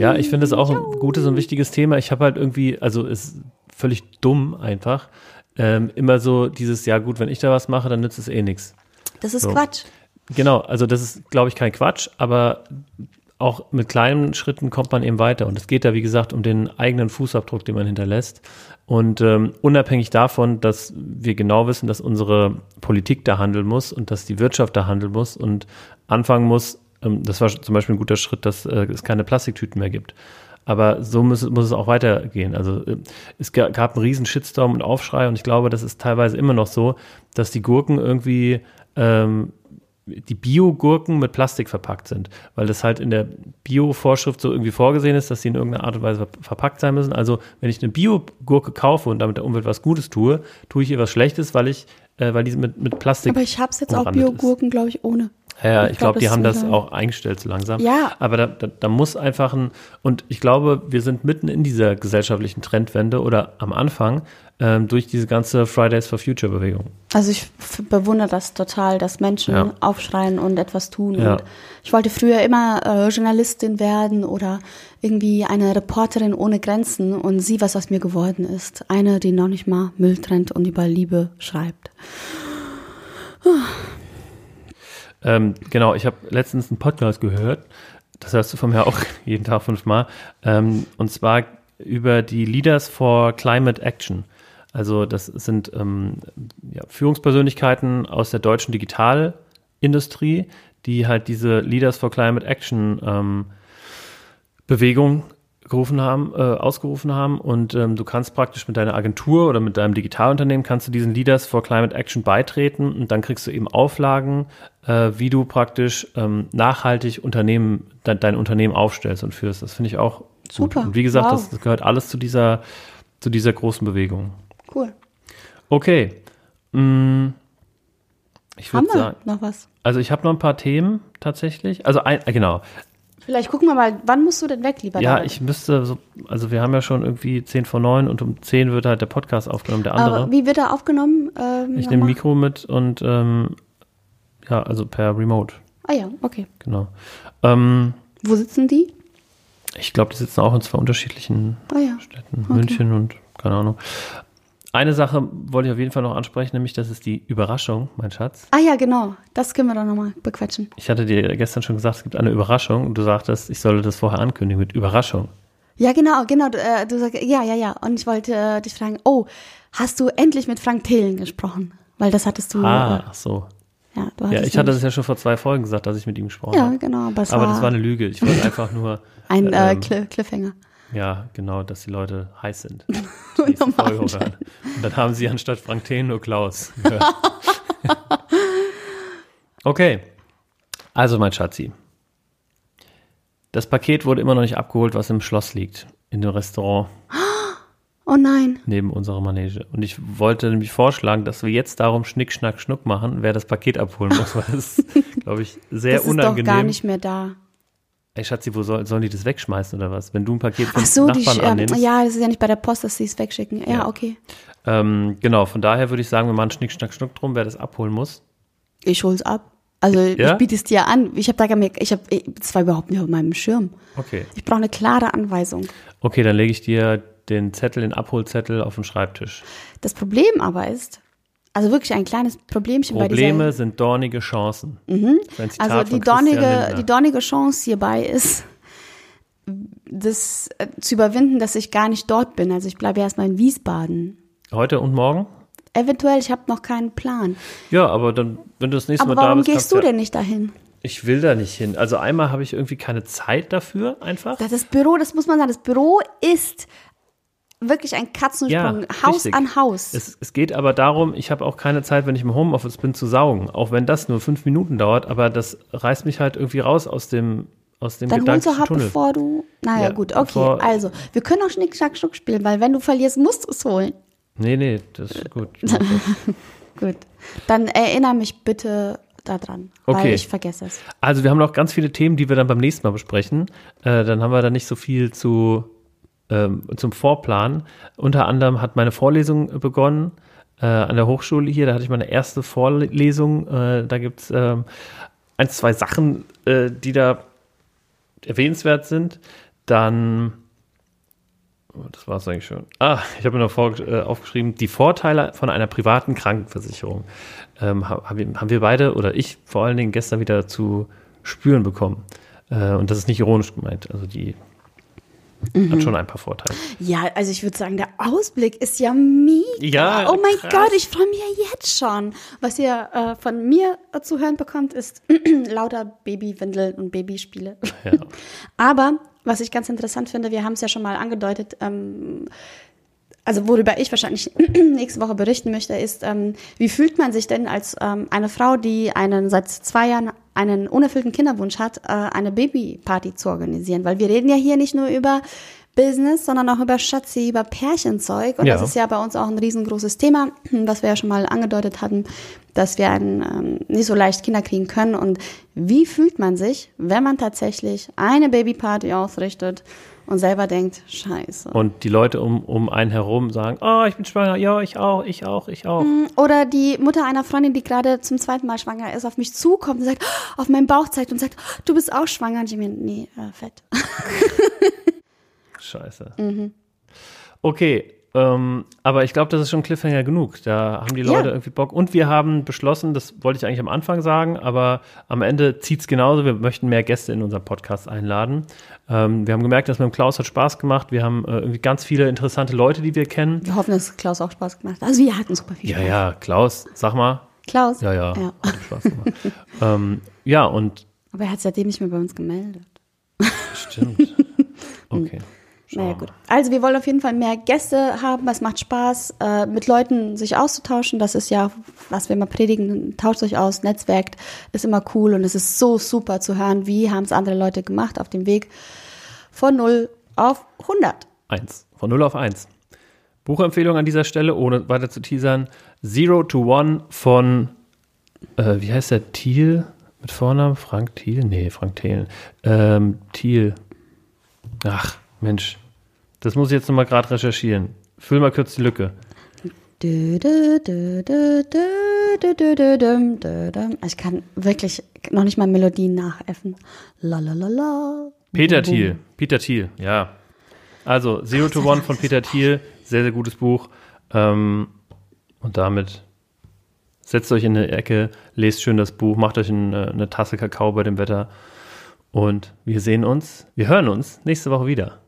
Ja, ich finde es auch ein gutes und wichtiges Thema. Ich habe halt irgendwie, also ist völlig dumm einfach, ähm, immer so dieses, ja gut, wenn ich da was mache, dann nützt es eh nichts. das ist So. Quatsch. Genau, also das ist, glaube ich, kein Quatsch, aber auch mit kleinen Schritten kommt man eben weiter. Und es geht da, wie gesagt, um den eigenen Fußabdruck, den man hinterlässt. Und ähm, unabhängig davon, dass wir genau wissen, dass unsere Politik da handeln muss und dass die Wirtschaft da handeln muss und anfangen muss, ähm, das war zum Beispiel ein guter Schritt, dass äh, es keine Plastiktüten mehr gibt. Aber so muss, muss es auch weitergehen. Also äh, es ga- gab einen riesen Shitstorm und Aufschrei und ich glaube, das ist teilweise immer noch so, dass die Gurken irgendwie ähm, die Bio-Gurken mit Plastik verpackt sind, weil das halt in der Bio-Vorschrift so irgendwie vorgesehen ist, dass sie in irgendeiner Art und Weise ver- verpackt sein müssen. Also wenn ich eine Bio-Gurke kaufe und damit der Umwelt was Gutes tue, tue ich ihr was Schlechtes, weil ich, äh, weil die mit, mit Plastik Aber ich hab's jetzt auch. Biogurken, glaube ich, ohne. Ja, Ich ich glaub, glaube, die das haben das auch eingestellt so langsam. Ja. Aber da, da, da muss einfach ein, und ich glaube, wir sind mitten in dieser gesellschaftlichen Trendwende oder am Anfang ähm, durch diese ganze Fridays for Future Bewegung. Also ich bewundere das total, dass Menschen Ja. aufschreien und etwas tun. Ja. Und ich wollte früher immer äh, Journalistin werden oder irgendwie eine Reporterin ohne Grenzen und sieh, was aus mir geworden ist. Eine, die noch nicht mal Müll trennt und über Liebe schreibt. Ähm, genau, ich habe letztens einen Podcast gehört, das hörst du von mir auch jeden Tag fünfmal, ähm, und zwar über die Leaders for Climate Action. Also das sind ähm, ja, Führungspersönlichkeiten aus der deutschen Digitalindustrie, die halt diese Leaders for Climate Action ähm, Bewegung gerufen haben, äh, ausgerufen haben und ähm, du kannst praktisch mit deiner Agentur oder mit deinem Digitalunternehmen kannst du diesen Leaders for Climate Action beitreten und dann kriegst du eben Auflagen, äh, wie du praktisch ähm, nachhaltig Unternehmen, de dein Unternehmen aufstellst und führst. Das finde ich auch gut. Super. Und wie gesagt, Wow. das, das gehört alles zu dieser, zu dieser großen Bewegung. Cool. Okay. Mm, ich würde sagen, noch was? also ich habe noch ein paar Themen tatsächlich. Also ein, äh, genau. Vielleicht gucken wir mal, wann musst du denn weg, lieber Ja, David? ich müsste so, also wir haben ja schon irgendwie 10 vor 9 und um 10 wird halt der Podcast aufgenommen, der andere. Aber wie wird er aufgenommen? Ähm, ich nehme? Mikro mit und ähm, ja, also per Remote, Ah ja, okay. genau. Ähm, Wo sitzen die? ich glaube, die sitzen auch in zwei unterschiedlichen Ah ja. Städten, München und keine Ahnung. Eine Sache wollte ich auf jeden Fall noch ansprechen, nämlich das ist die Überraschung, mein Schatz. Ah ja, genau. Das können wir doch nochmal bequatschen. Ich hatte dir gestern schon gesagt, es gibt eine Überraschung und du sagtest, ich solle das vorher ankündigen mit Überraschung. Ja, genau, genau. Du, äh, du sagst, ja, ja, ja. Und ich wollte äh, dich fragen, oh, hast du endlich mit Frank Thelen gesprochen? Weil das hattest du. Ah, ach so. Äh, ja, du Ja, ich hatte das ja schon vor zwei Folgen gesagt, dass ich mit ihm gesprochen Ja, habe. genau. Aber, Aber war das war eine Lüge. Ich wollte einfach nur, ein äh, ähm, Cli- Cliffhanger. Ja, genau, dass die Leute heiß sind. Und dann haben sie anstatt Frank Thelen nur Klaus okay. Also, mein Schatzi. Das Paket wurde immer noch nicht abgeholt, was im Schloss liegt. In dem Restaurant Oh nein. neben unserer Manege. Und ich wollte nämlich vorschlagen, dass wir jetzt darum Schnick, Schnack, Schnuck machen, wer das Paket abholen muss, weil das, glaube ich, sehr Das ist unangenehm. doch gar nicht mehr da. Ey, Schatzi, wo soll, sollen die das wegschmeißen oder was? Wenn du ein Paket von Ach so, die, Nachbarn sch- ähm, annimmst. ja, das ist ja nicht bei der Post, dass sie es wegschicken. Ja, Ja. okay. Ähm, genau, von daher würde ich sagen, wir machen Schnick, Schnack, Schnuck drum, wer das abholen muss. Ich hol's ab. Also Ja? ich biete es dir an. Ich habe da gar nicht, ich habe, das war überhaupt nicht auf meinem Schirm. Okay. Ich brauche eine klare Anweisung. Okay, dann lege ich dir den Zettel, den Abholzettel auf den Schreibtisch. Das Problem aber ist, also wirklich ein kleines Problemchen bei dieser Probleme sind dornige Chancen. Mhm. Also die dornige, die dornige Chance hierbei ist, das äh, zu überwinden, dass ich gar nicht dort bin. Also ich bleibe erstmal in Wiesbaden. Heute und morgen? Eventuell, ich habe noch keinen Plan. Ja, aber dann, wenn du das nächste Aber Mal da warum bist, gehst kannst du ja- denn nicht dahin? Ich will da nicht hin. Also einmal habe ich irgendwie keine Zeit dafür, einfach. Das, das Büro, das muss man sagen, das Büro ist wirklich ein Katzensprung, Haus richtig. an Haus. Es, es geht aber darum, ich habe auch keine Zeit, wenn ich im Homeoffice bin, zu saugen. Auch wenn das nur fünf Minuten dauert, aber das reißt mich halt irgendwie raus aus dem, aus dem Dann holst du Tunnel. bevor du. Naja, Ja, gut, okay. also, wir können auch Schnick, Schnack, Schnuck spielen, weil wenn du verlierst, musst du es holen. Nee, nee, das ist gut. Gut. Dann erinnere mich bitte daran, weil Okay. ich vergesse es. Also wir haben noch ganz viele Themen, die wir dann beim nächsten Mal besprechen. Äh, dann haben wir da nicht so viel zu, ähm, zum Vorplan. Unter anderem hat meine Vorlesung begonnen äh, an der Hochschule hier. Da hatte ich meine erste Vorlesung. Äh, da gibt es ähm, ein, zwei Sachen, äh, die da erwähnenswert sind. Dann, oh, das war es eigentlich schon. Ah, ich habe mir noch vor, äh, aufgeschrieben, die Vorteile von einer privaten Krankenversicherung ähm, ha- haben, wir, haben wir beide oder ich vor allen Dingen gestern wieder zu spüren bekommen. Äh, und das ist nicht ironisch gemeint. Also die hat schon ein paar Vorteile. Ja, also ich würde sagen, der Ausblick ist ja mega. Ja, oh mein krass. Gott, ich freue mich ja jetzt schon. Was ihr äh, von mir zu hören bekommt, ist lauter Babywindeln und Babyspiele. Ja. Aber was ich ganz interessant finde, wir haben es ja schon mal angedeutet, ähm, also worüber ich wahrscheinlich nächste Woche berichten möchte, ist, ähm, wie fühlt man sich denn als ähm, eine Frau, die einen seit zwei Jahren einen unerfüllten Kinderwunsch hat, äh, eine Babyparty zu organisieren? Weil wir reden ja hier nicht nur über Business, sondern auch über Schatzi, über Pärchenzeug. Und Ja. das ist ja bei uns auch ein riesengroßes Thema, was wir ja schon mal angedeutet hatten, dass wir einen, ähm, nicht so leicht Kinder kriegen können. Und wie fühlt man sich, wenn man tatsächlich eine Babyparty ausrichtet und selber denkt, scheiße. Und die Leute um, um einen herum sagen, oh, ich bin schwanger, ja, ich auch, ich auch, ich auch. Oder die Mutter einer Freundin, die gerade zum zweiten Mal schwanger ist, auf mich zukommt und sagt, auf meinen Bauch zeigt und sagt, du bist auch schwanger. Und ich mir, nee, äh, fett. Scheiße. Mhm. Okay, ähm, aber ich glaube, das ist schon Cliffhanger genug. Da haben die Leute Ja. irgendwie Bock. Und wir haben beschlossen, das wollte ich eigentlich am Anfang sagen, aber am Ende zieht's genauso. Wir möchten mehr Gäste in unseren Podcast einladen. Ähm, wir haben gemerkt, dass mit dem Klaus hat Spaß gemacht. Wir haben äh, irgendwie ganz viele interessante Leute, die wir kennen. Wir hoffen, dass Klaus auch Spaß gemacht hat. Also wir hatten super viel Ja, Spaß. ja, Klaus, sag mal. Klaus? Ja, ja, ja. Spaß gemacht. ähm, ja, und Aber er hat seitdem nicht mehr bei uns gemeldet. stimmt. Okay. Naja, gut. Also wir wollen auf jeden Fall mehr Gäste haben. Es macht Spaß, äh, mit Leuten sich auszutauschen. Das ist ja, was wir immer predigen. Tauscht euch aus, netzwerkt, ist immer cool und es ist so super zu hören, wie haben es andere Leute gemacht auf dem Weg von 0 auf 100. Eins. Von 0 auf 1. Buchempfehlung an dieser Stelle, ohne weiter zu teasern. Zero to One von, äh, wie heißt der? Thiel? Mit Vornamen? Frank Thiel? Nee, Frank Thiel. Ähm, Thiel. Ach, Mensch. Das muss ich jetzt nochmal gerade recherchieren. Füll mal kurz die Lücke. Ich kann wirklich noch nicht mal Melodien nachäffen. Lalalala. Peter Thiel. Peter Thiel, ja. Also Zero to One von Peter Thiel. Sehr, sehr gutes Buch. Ähm, und damit setzt euch in eine Ecke, lest schön das Buch, macht euch eine, äh, eine Tasse Kakao bei dem Wetter. Und wir sehen uns, wir hören uns nächste Woche wieder.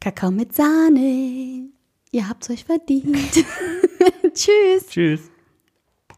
Kakao mit Sahne. Ihr habt's euch verdient. Tschüss. Tschüss.